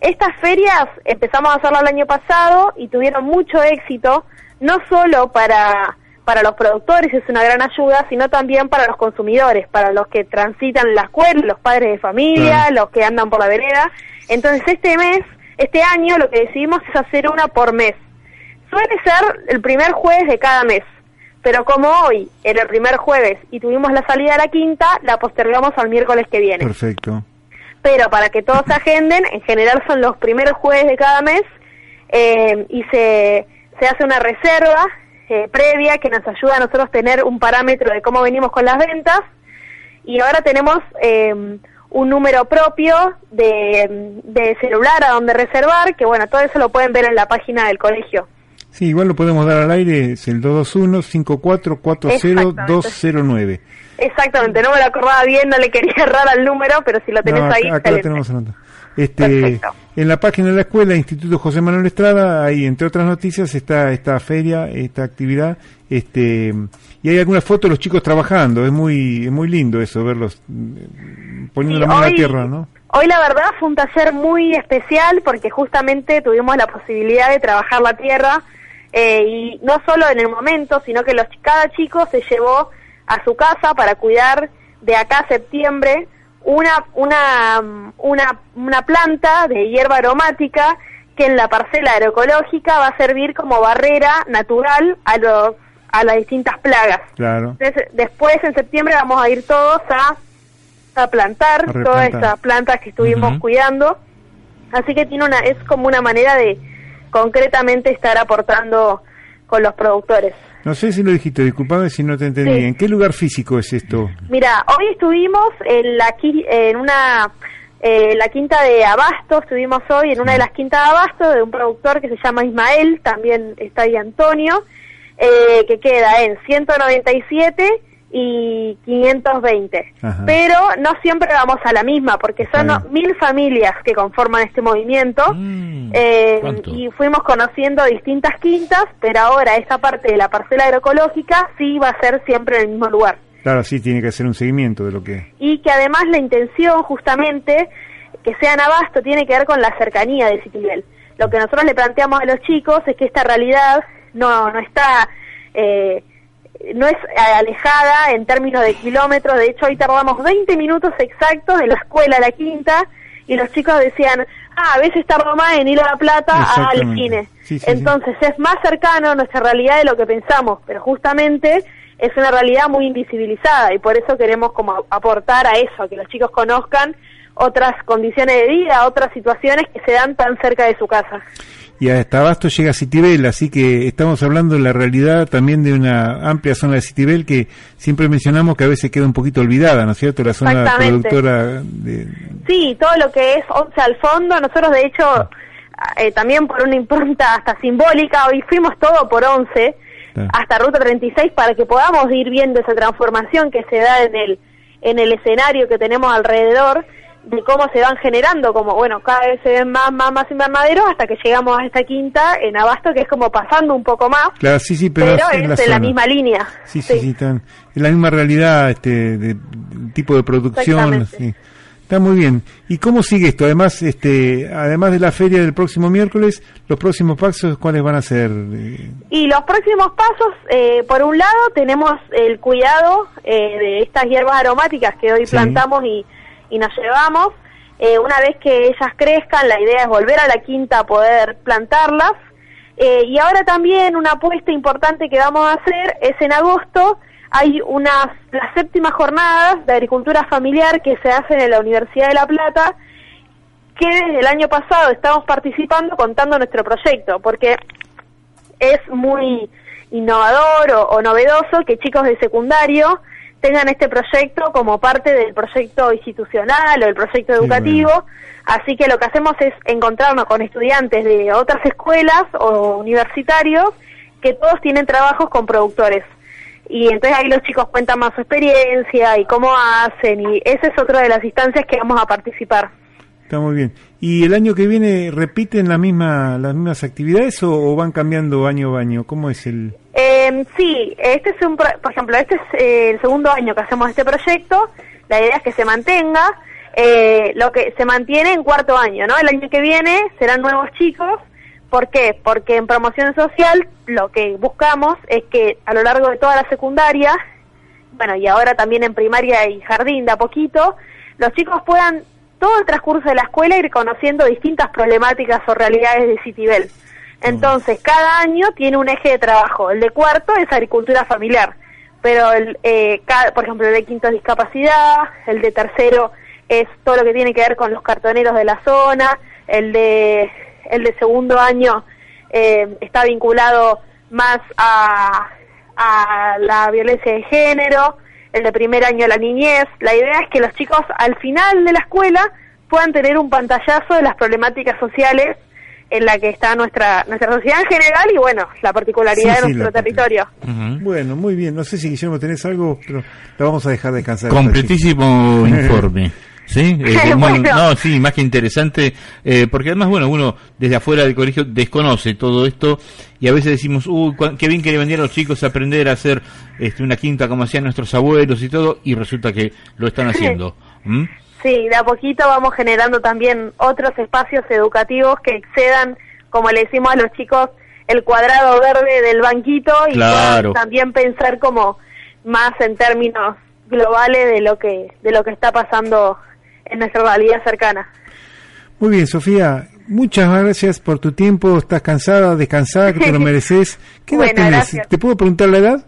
Estas ferias empezamos a hacerlas el año pasado y tuvieron mucho éxito, no solo para para los productores es una gran ayuda, sino también para los consumidores, para los que transitan la escuela, los padres de familia, los que andan por la vereda. Entonces este mes, este año, lo que decidimos es hacer una por mes. Suele ser el primer jueves de cada mes, pero como hoy era el primer jueves y tuvimos la salida de la quinta, la postergamos al miércoles que viene. Perfecto. Pero para que todos agenden, en general son los primeros jueves de cada mes eh, y se, se hace una reserva eh, previa que nos ayuda a nosotros tener un parámetro de cómo venimos con las ventas y ahora tenemos eh, un número propio de, de, celular a donde reservar, que bueno, todo eso lo pueden ver en la página del colegio. Sí, igual lo podemos dar al aire, es el 221-5440-209. Exactamente, no me lo acordaba bien, no le quería [LAUGHS] errar al número, pero si lo tenés ahí... Acá lo tenemos este, en la página de la escuela, Instituto José Manuel Estrada, ahí entre otras noticias está esta feria, esta actividad, este, y hay algunas fotos de los chicos trabajando, es muy, muy lindo eso, verlos mm, poniendo la mano en la tierra, ¿no? Hoy la verdad fue un taller muy especial porque justamente tuvimos la posibilidad de trabajar la tierra eh, y no solo en el momento, sino que los, cada chico se llevó a su casa para cuidar de acá a septiembre una, una, una, una planta de hierba aromática que en la parcela agroecológica va a servir como barrera natural a los a las distintas plagas. Claro. después en septiembre vamos a ir todos a, a plantar todas esas plantas que estuvimos cuidando. Así que tiene una es como una manera de concretamente estar aportando con los productores. No sé si lo dijiste, disculpame si no te entendí. ¿En qué lugar físico es esto? Mira, hoy estuvimos en la en una eh, la quinta de Abasto, estuvimos hoy en una de las quintas de Abasto de un productor que se llama Ismael, también está ahí Antonio, eh, que queda en 197 y 520. Pero no siempre vamos a la misma, porque son mil familias que conforman este movimiento. Mm, eh, y fuimos conociendo distintas quintas, pero ahora esa parte de la parcela agroecológica sí va a ser siempre en el mismo lugar. Claro, sí, tiene que hacer un seguimiento de lo que... Y que además la intención justamente que sea en abasto tiene que ver con la cercanía de Citibel. Lo que nosotros le planteamos a los chicos es que esta realidad no, no está... Eh, no es alejada en términos de kilómetros, de hecho hoy tardamos 20 minutos exactos de la escuela a la quinta y los chicos decían, ah, a veces tardo más en ir a La Plata al cine. Entonces es más cercano a nuestra realidad de lo que pensamos, pero justamente es una realidad muy invisibilizada y por eso queremos como aportar a eso, a que los chicos conozcan otras condiciones de vida, otras situaciones que se dan tan cerca de su casa y hasta Abasto llega Citibel, así que estamos hablando de la realidad también de una amplia zona de Citibel que siempre mencionamos que a veces queda un poquito olvidada, ¿no es cierto? La zona productora de... Sí, todo lo que es Once al fondo, nosotros de hecho, ah. eh, también por una impronta hasta simbólica, hoy fuimos todo por Once, hasta Ruta 36, para que podamos ir viendo esa transformación que se da en el, en el escenario que tenemos alrededor de cómo se van generando, como bueno, cada vez se ven más, más, más invernaderos hasta que llegamos a esta quinta en Abasto, que es como pasando un poco más. Claro, sí, sí, pero, es, en la, misma línea. Sí, sí, sí, están, en la misma realidad, este, de, tipo de producción. Sí. Está muy bien. ¿Y cómo sigue esto? Además, este, además de la feria del próximo miércoles, los próximos pasos, ¿cuáles van a ser? Y los próximos pasos, eh, por un lado, tenemos el cuidado eh, de estas hierbas aromáticas que hoy plantamos y y nos llevamos. Eh, una vez que ellas crezcan, la idea es volver a la quinta a poder plantarlas. Eh, y ahora también una apuesta importante que vamos a hacer es en agosto, hay unas, las séptimas jornadas de agricultura familiar que se hacen en la Universidad de La Plata que desde el año pasado estamos participando contando nuestro proyecto, porque es muy innovador o, novedoso que chicos de secundario tengan este proyecto como parte del proyecto institucional o el proyecto educativo. Así que lo que hacemos es encontrarnos con estudiantes de otras escuelas o universitarios que todos tienen trabajos con productores. Y entonces ahí los chicos cuentan más su experiencia y cómo hacen y esa es otra de las instancias que vamos a participar. Está muy bien. ¿Y el año que viene repiten la misma, las mismas actividades o, van cambiando año a año? ¿Cómo es el...? Eh, sí, este es un, por ejemplo, este es eh, el segundo año que hacemos este proyecto. La idea es que se mantenga. Eh, lo que se mantiene en cuarto año, ¿no? El año que viene serán nuevos chicos. ¿Por qué? Porque en promoción social lo que buscamos es que a lo largo de toda la secundaria, bueno, y ahora también en primaria y jardín de a poquito, los chicos puedan todo el transcurso de la escuela ir conociendo distintas problemáticas o realidades de Citibel. Entonces, cada año tiene un eje de trabajo. El de cuarto es agricultura familiar, pero, el, eh, por ejemplo, el de quinto es discapacidad, el de tercero es todo lo que tiene que ver con los cartoneros de la zona, el de, el de segundo año eh, está vinculado más a, a la violencia de género, el de primer año la niñez. La idea es que los chicos al final de la escuela puedan tener un pantallazo de las problemáticas sociales en la que está nuestra nuestra sociedad en general y bueno, la particularidad de nuestro territorio. Bueno, muy bien. No sé si Guillermo tenés algo, pero la vamos a dejar descansar. Completísimo informe. [LAUGHS] ¿Sí? [LAUGHS] Eh, no, sí, más que interesante, eh, porque además, bueno, uno desde afuera del colegio desconoce todo esto y a veces decimos, uy, qué bien que le vendían a los chicos a aprender a hacer este, una quinta como hacían nuestros abuelos y todo, y resulta que lo están haciendo. Sí, de a poquito vamos generando también otros espacios educativos que excedan, como le decimos a los chicos, el cuadrado verde del banquito y también pensar como más en términos globales de lo que de lo que está pasando en nuestra realidad cercana. Muy bien, Sofía, muchas gracias por tu tiempo. Estás cansada, descansada, que te lo [LAUGHS] mereces. ¿Qué edad tenés? ¿Te puedo preguntar la edad?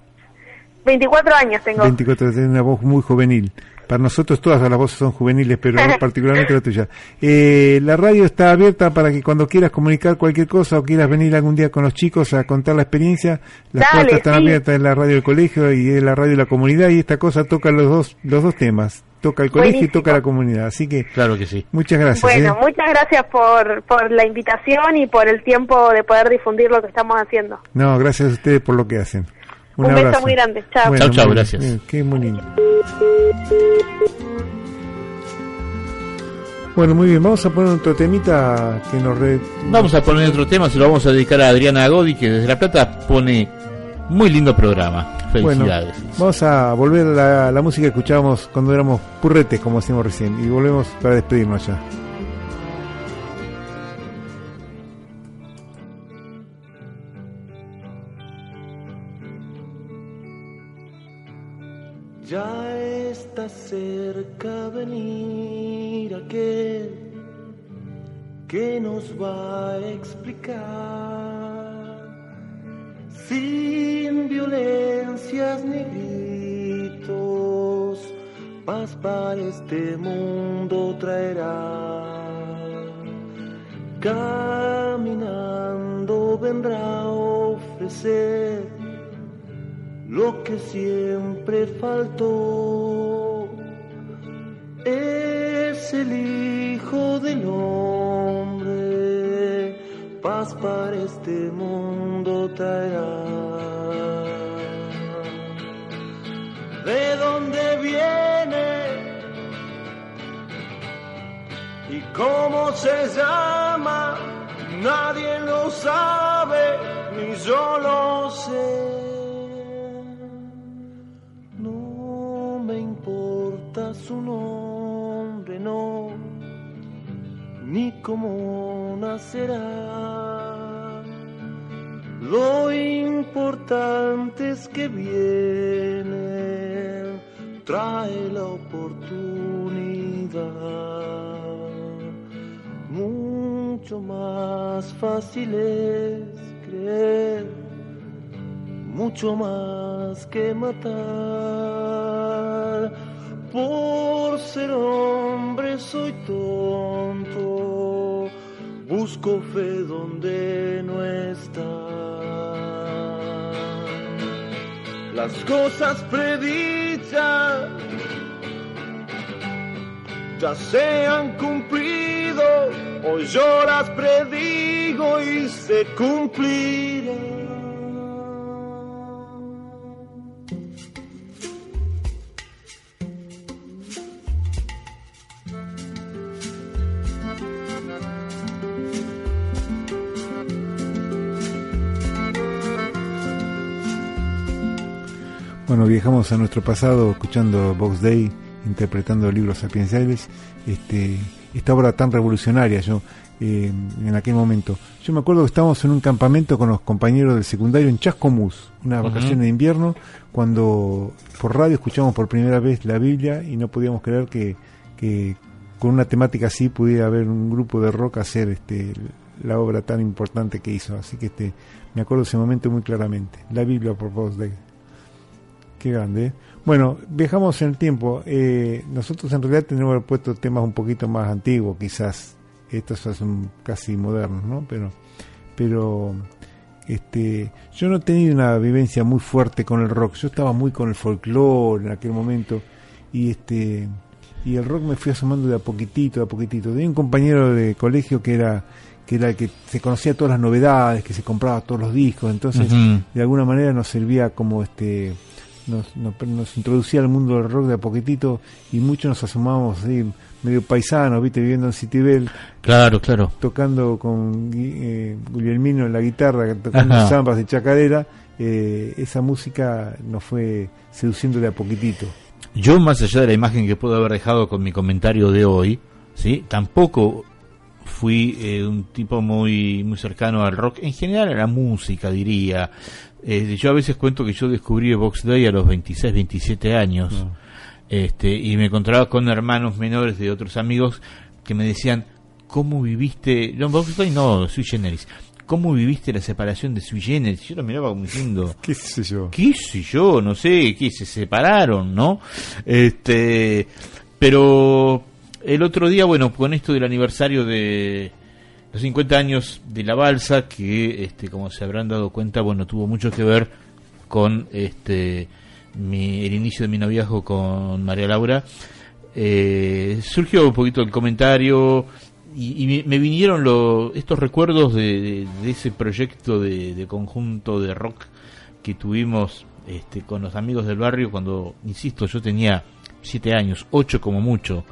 24 años tengo. 24, tienes una voz muy juvenil. Para nosotros todas las voces son juveniles, pero [LAUGHS] particularmente la tuya. Eh, la radio está abierta para que cuando quieras comunicar cualquier cosa o quieras venir algún día con los chicos a contar la experiencia, las puertas están abiertas en la radio del colegio y en la radio de la comunidad y esta cosa toca los dos, los dos temas toca el colegio y toca la comunidad. Así que, claro que sí. Muchas gracias. Bueno, ¿eh? muchas gracias por, por la invitación y por el tiempo de poder difundir lo que estamos haciendo. No, gracias a ustedes por lo que hacen. Un, beso muy grande. Chao. chao, chao, gracias. qué muy Bueno, muy bien, vamos a poner otro temita que nos... Vamos a poner otro tema, se lo vamos a dedicar a Adriana Agodi, que desde La Plata pone muy lindo programa. Felicidades. vamos a volver a la, música que escuchábamos cuando éramos purretes, como decimos recién, y volvemos para despedirnos ya. Ya está cerca venir aquel que nos va a explicar sin violencias ni gritos, paz para este mundo traerá. Caminando vendrá a ofrecer lo que siempre faltó. Es el Hijo del Hombre, paz para este mundo traerá. ¿De dónde viene? ¿Y cómo se llama? Nadie lo sabe, ni yo lo sé. su nombre, ni cómo nacerá. Lo importante es que viene, trae la oportunidad. Mucho más fácil es creer, mucho más que matar por ser hombre soy tonto busco fe donde no está. Las cosas predichas ya se han cumplido, hoy yo las predigo y se cumplirán. Bueno, viajamos a nuestro pasado escuchando Box Day, interpretando libros sapienciales, este, esta obra tan revolucionaria yo eh, en aquel momento. Yo me acuerdo que estábamos en un campamento con los compañeros del secundario en Chascomús, una vacación de invierno, cuando por radio escuchamos por primera vez la Biblia y no podíamos creer que, que con una temática así pudiera haber un grupo de rock hacer este, la obra tan importante que hizo. Así que este, me acuerdo ese momento muy claramente. La Biblia por Box Day. Qué grande. Bueno, viajamos en el tiempo. Eh, nosotros en realidad tenemos puesto temas un poquito más antiguos, quizás. Estos son casi modernos, ¿no? Pero, pero, este, yo no he tenido una vivencia muy fuerte con el rock. Yo estaba muy con el folclore en aquel momento y este, y el rock me fui asomando de a poquitito, de a poquitito. Tenía un compañero de colegio que era que era el que se conocía todas las novedades, que se compraba todos los discos, entonces de alguna manera nos servía como este nos, nos, nos introducía al mundo del rock de a poquitito y muchos nos asomábamos medio paisanos, viste, viviendo en Citibel, Claro, claro. tocando con eh, Guglielmino en la guitarra, tocando Ajá. zambas y chacarera, eh, esa música nos fue seduciendo de a poquitito. Yo, más allá de la imagen que puedo haber dejado con mi comentario de hoy, ¿sí? tampoco fui eh, un tipo muy, muy cercano al rock, en general a la música, diría. Eh, yo a veces cuento que yo descubrí Box Day a los 26, 27 años, este, y me encontraba con hermanos menores de otros amigos que me decían, ¿cómo viviste? No, Box Day no, Sui Generis. ¿Cómo viviste la separación de Sui Generis? Yo lo miraba como diciendo, [LAUGHS] ¿Qué sé yo? qué sé yo, no sé, que se separaron, ¿no? Este, pero el otro día, bueno, con esto del aniversario de los 50 años de la balsa, que este, como se habrán dado cuenta, bueno, tuvo mucho que ver con este mi, el inicio de mi noviazgo con María Laura. Eh, surgió un poquito el comentario y, me, vinieron lo- estos recuerdos de, ese proyecto de, de conjunto de rock que tuvimos este, con los amigos del barrio cuando, insisto, yo tenía siete años, ocho como mucho,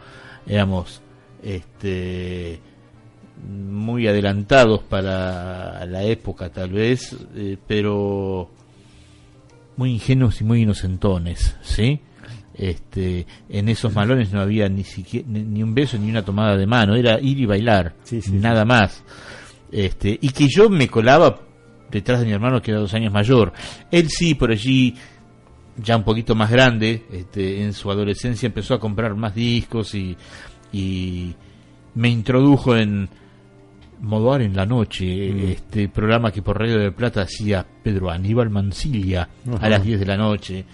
éramos este, muy adelantados para la época tal vez, eh, pero muy ingenuos y muy inocentones, ¿sí? Este, en esos malones no había ni siquiera ni, un beso ni una tomada de mano, era ir y bailar, Sí, sí, nada más. Este, y que yo me colaba detrás de mi hermano que era dos años mayor. Él sí, por allí, ya un poquito más grande, este, en su adolescencia empezó a comprar más discos y, y me introdujo en Modoar en la noche, este programa que por Radio de Plata hacía Pedro Aníbal Mancilla Ajá. a las 10 de la noche.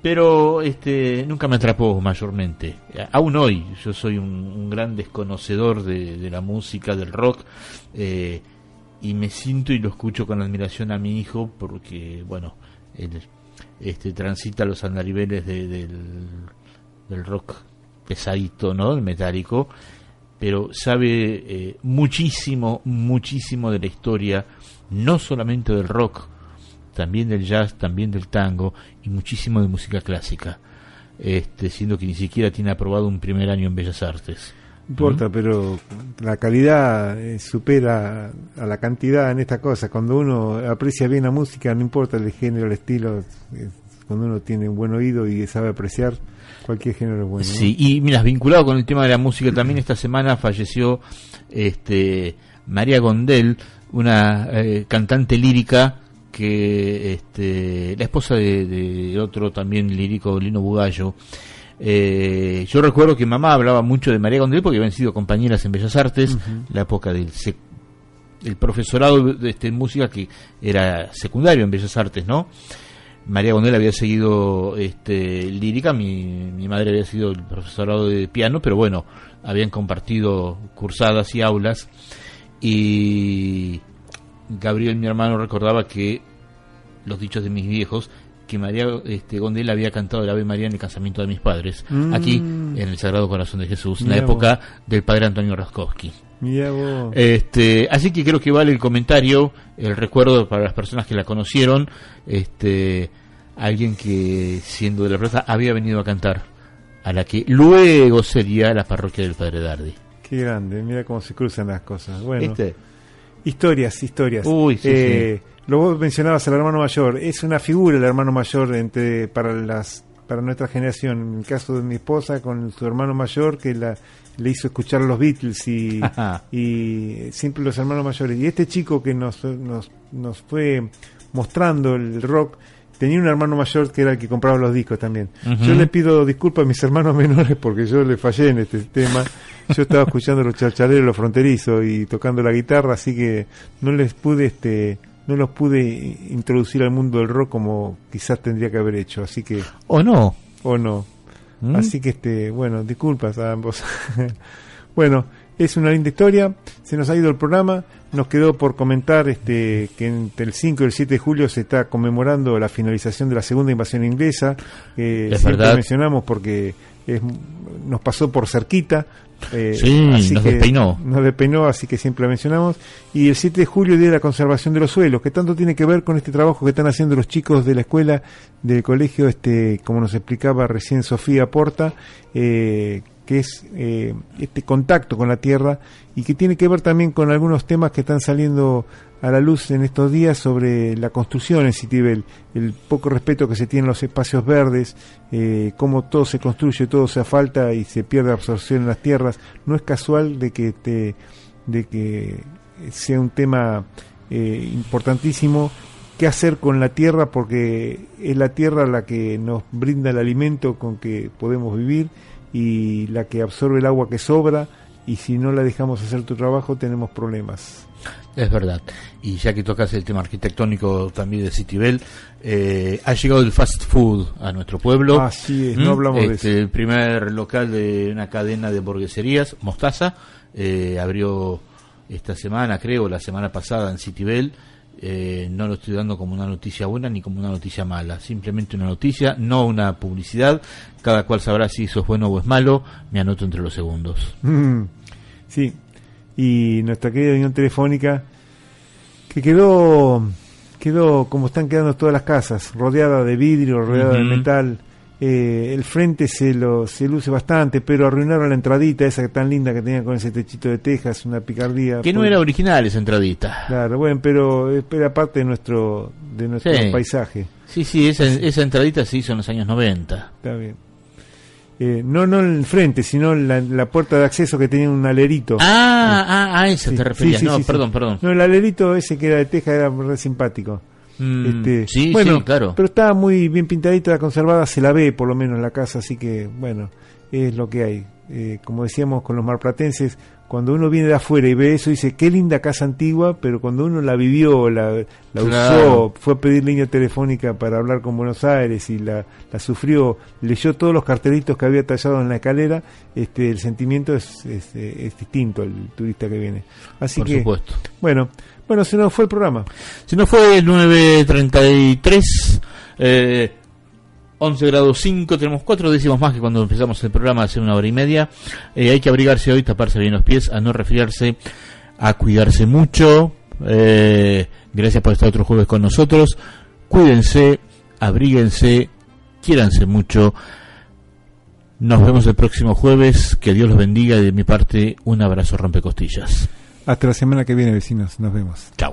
Pero este nunca me atrapó mayormente. Aún hoy yo soy un, un gran desconocedor de, de la música, del rock, eh, y me siento y lo escucho con admiración a mi hijo porque, bueno, él este, transita los andariveles de- del, del rock pesadito, ¿no? El metálico, pero sabe eh, muchísimo, muchísimo de la historia, no solamente del rock, también del jazz, también del tango y muchísimo de música clásica, este, siendo que ni siquiera tiene aprobado un primer año en Bellas Artes. No importa, pero la calidad eh, supera a la cantidad en esta cosa. Cuando uno aprecia bien la música, no importa el género, el estilo, eh, cuando uno tiene un buen oído y sabe apreciar, cualquier género bueno. ¿no? Sí, y mira, vinculado con el tema de la música, también esta semana falleció este María Gondel, una eh, cantante lírica que este la esposa de, de otro también lírico Lino Bugallo. Eh, yo recuerdo que mamá hablaba mucho de María Gondel porque habían sido compañeras en Bellas Artes, la época del sec- el profesorado de este, en música que era secundario en Bellas Artes, ¿no? María Gondel había seguido este, lírica, mi, mi madre había sido el profesorado de piano, pero bueno, habían compartido cursadas y aulas. Y Gabriel, mi hermano, recordaba que los dichos de mis viejos, que María este, Gondel había cantado el Ave María en el casamiento de mis padres, Mm. aquí en el Sagrado Corazón de Jesús, en la época del padre Antonio Raskowski. Este, así que creo que vale el comentario, el recuerdo para las personas que la conocieron, este, alguien que siendo de la plaza había venido a cantar a la que luego sería la parroquia del Padre Dardi. Qué grande, mira cómo se cruzan las cosas. Bueno, ¿Viste? Historias, historias. Uy, sí, Eh, Lo vos mencionabas al hermano mayor. Es una figura el hermano mayor entre para las para nuestra generación. En el caso de mi esposa con su hermano mayor que la le hizo escuchar los Beatles y, y siempre los hermanos mayores. Y este chico que nos, nos, nos fue mostrando el rock tenía un hermano mayor que era el que compraba los discos también. Yo le pido disculpas a mis hermanos [LAUGHS] menores porque yo le fallé en este tema. Yo estaba escuchando los charchaleros, los fronterizos y tocando la guitarra, así que no les pude este no los pude introducir al mundo del rock como quizás tendría que haber hecho, así que ¿O no? o no. ¿Mm? Así que, este, bueno, disculpas a ambos. [LAUGHS] bueno, es una linda historia. Se nos ha ido el programa. Nos quedó por comentar este, que entre el 5 y el 7 de julio se está conmemorando la finalización de la segunda invasión inglesa. que Es siempre verdad. mencionamos porque es- nos pasó por cerquita. Eh, Sí, nos despeinó. Nos despeinó, así que siempre la mencionamos. Y el 7 de julio, Día de la Conservación de los Suelos, que tanto tiene que ver con este trabajo que están haciendo los chicos de la escuela, del colegio, este como nos explicaba recién Sofía Porta, eh, que es eh, este contacto con la tierra y que tiene que ver también con algunos temas que están saliendo a la luz en estos días sobre la construcción en Citibel, el poco respeto que se tiene en los espacios verdes, eh, cómo todo se construye, todo se asfalta y se pierde absorción en las tierras. No es casual de que te, de que sea un tema eh, importantísimo qué hacer con la tierra porque es la tierra la que nos brinda el alimento con que podemos vivir y la que absorbe el agua que sobra y si no la dejamos hacer tu trabajo tenemos problemas. Es verdad. Y ya que tocas el tema arquitectónico también de Citibel, eh, ha llegado el fast food a nuestro pueblo. Así es, no hablamos de Este, eso. El primer local de una cadena de hamburgueserías, Mostaza, eh, abrió esta semana, creo, la semana pasada en Citibel. Eh, no lo estoy dando como una noticia buena ni como una noticia mala, simplemente una noticia, no una publicidad. Cada cual sabrá si eso es bueno o es malo. Me anoto entre los segundos. Mm, Sí, y nuestra querida unión telefónica que quedó quedó como están quedando todas las casas, rodeada de vidrio, rodeada de metal. Eh, el frente se lo se luce bastante, pero arruinaron la entradita esa tan linda que tenía con ese techito de tejas, una picardía. Que no era original esa entradita. Claro, bueno, pero era parte de nuestro de nuestro Sí. paisaje. Sí, sí, esa, esa entradita se hizo en los años 90. Está bien. Eh, no no el frente, sino la, la puerta de acceso que tenía un alerito. Ah, ah, a esa Sí, te referías. sí, no, perdón, perdón. No, el alerito ese que era de teja era re simpático. Mm, Este, sí, bueno, sí, claro. Pero estaba muy bien pintadita, conservada, se la ve por lo menos la casa, así que bueno, es lo que hay. Eh, como decíamos con los marplatenses, cuando uno viene de afuera y ve eso, dice, qué linda casa antigua, pero cuando uno la vivió, la, la Claro. usó, fue a pedir línea telefónica para hablar con Buenos Aires y la, la sufrió, leyó todos los cartelitos que había tallado en la escalera, este, el sentimiento es, es, es distinto al turista que viene. Así Por que, supuesto. bueno, bueno, se nos fue el programa. Si no fue el 9.33, eh, 11 grados 5, tenemos cuatro décimos más que cuando empezamos el programa hace una hora y media. Eh, hay que abrigarse hoy, taparse bien los pies, a no resfriarse, a cuidarse mucho. Eh, gracias por estar otro jueves con nosotros. Cuídense, abríguense, quiéranse mucho. Nos vemos el próximo jueves. Que Dios los bendiga y de mi parte un abrazo rompecostillas. Hasta la semana que viene, vecinos. Nos vemos. Chao.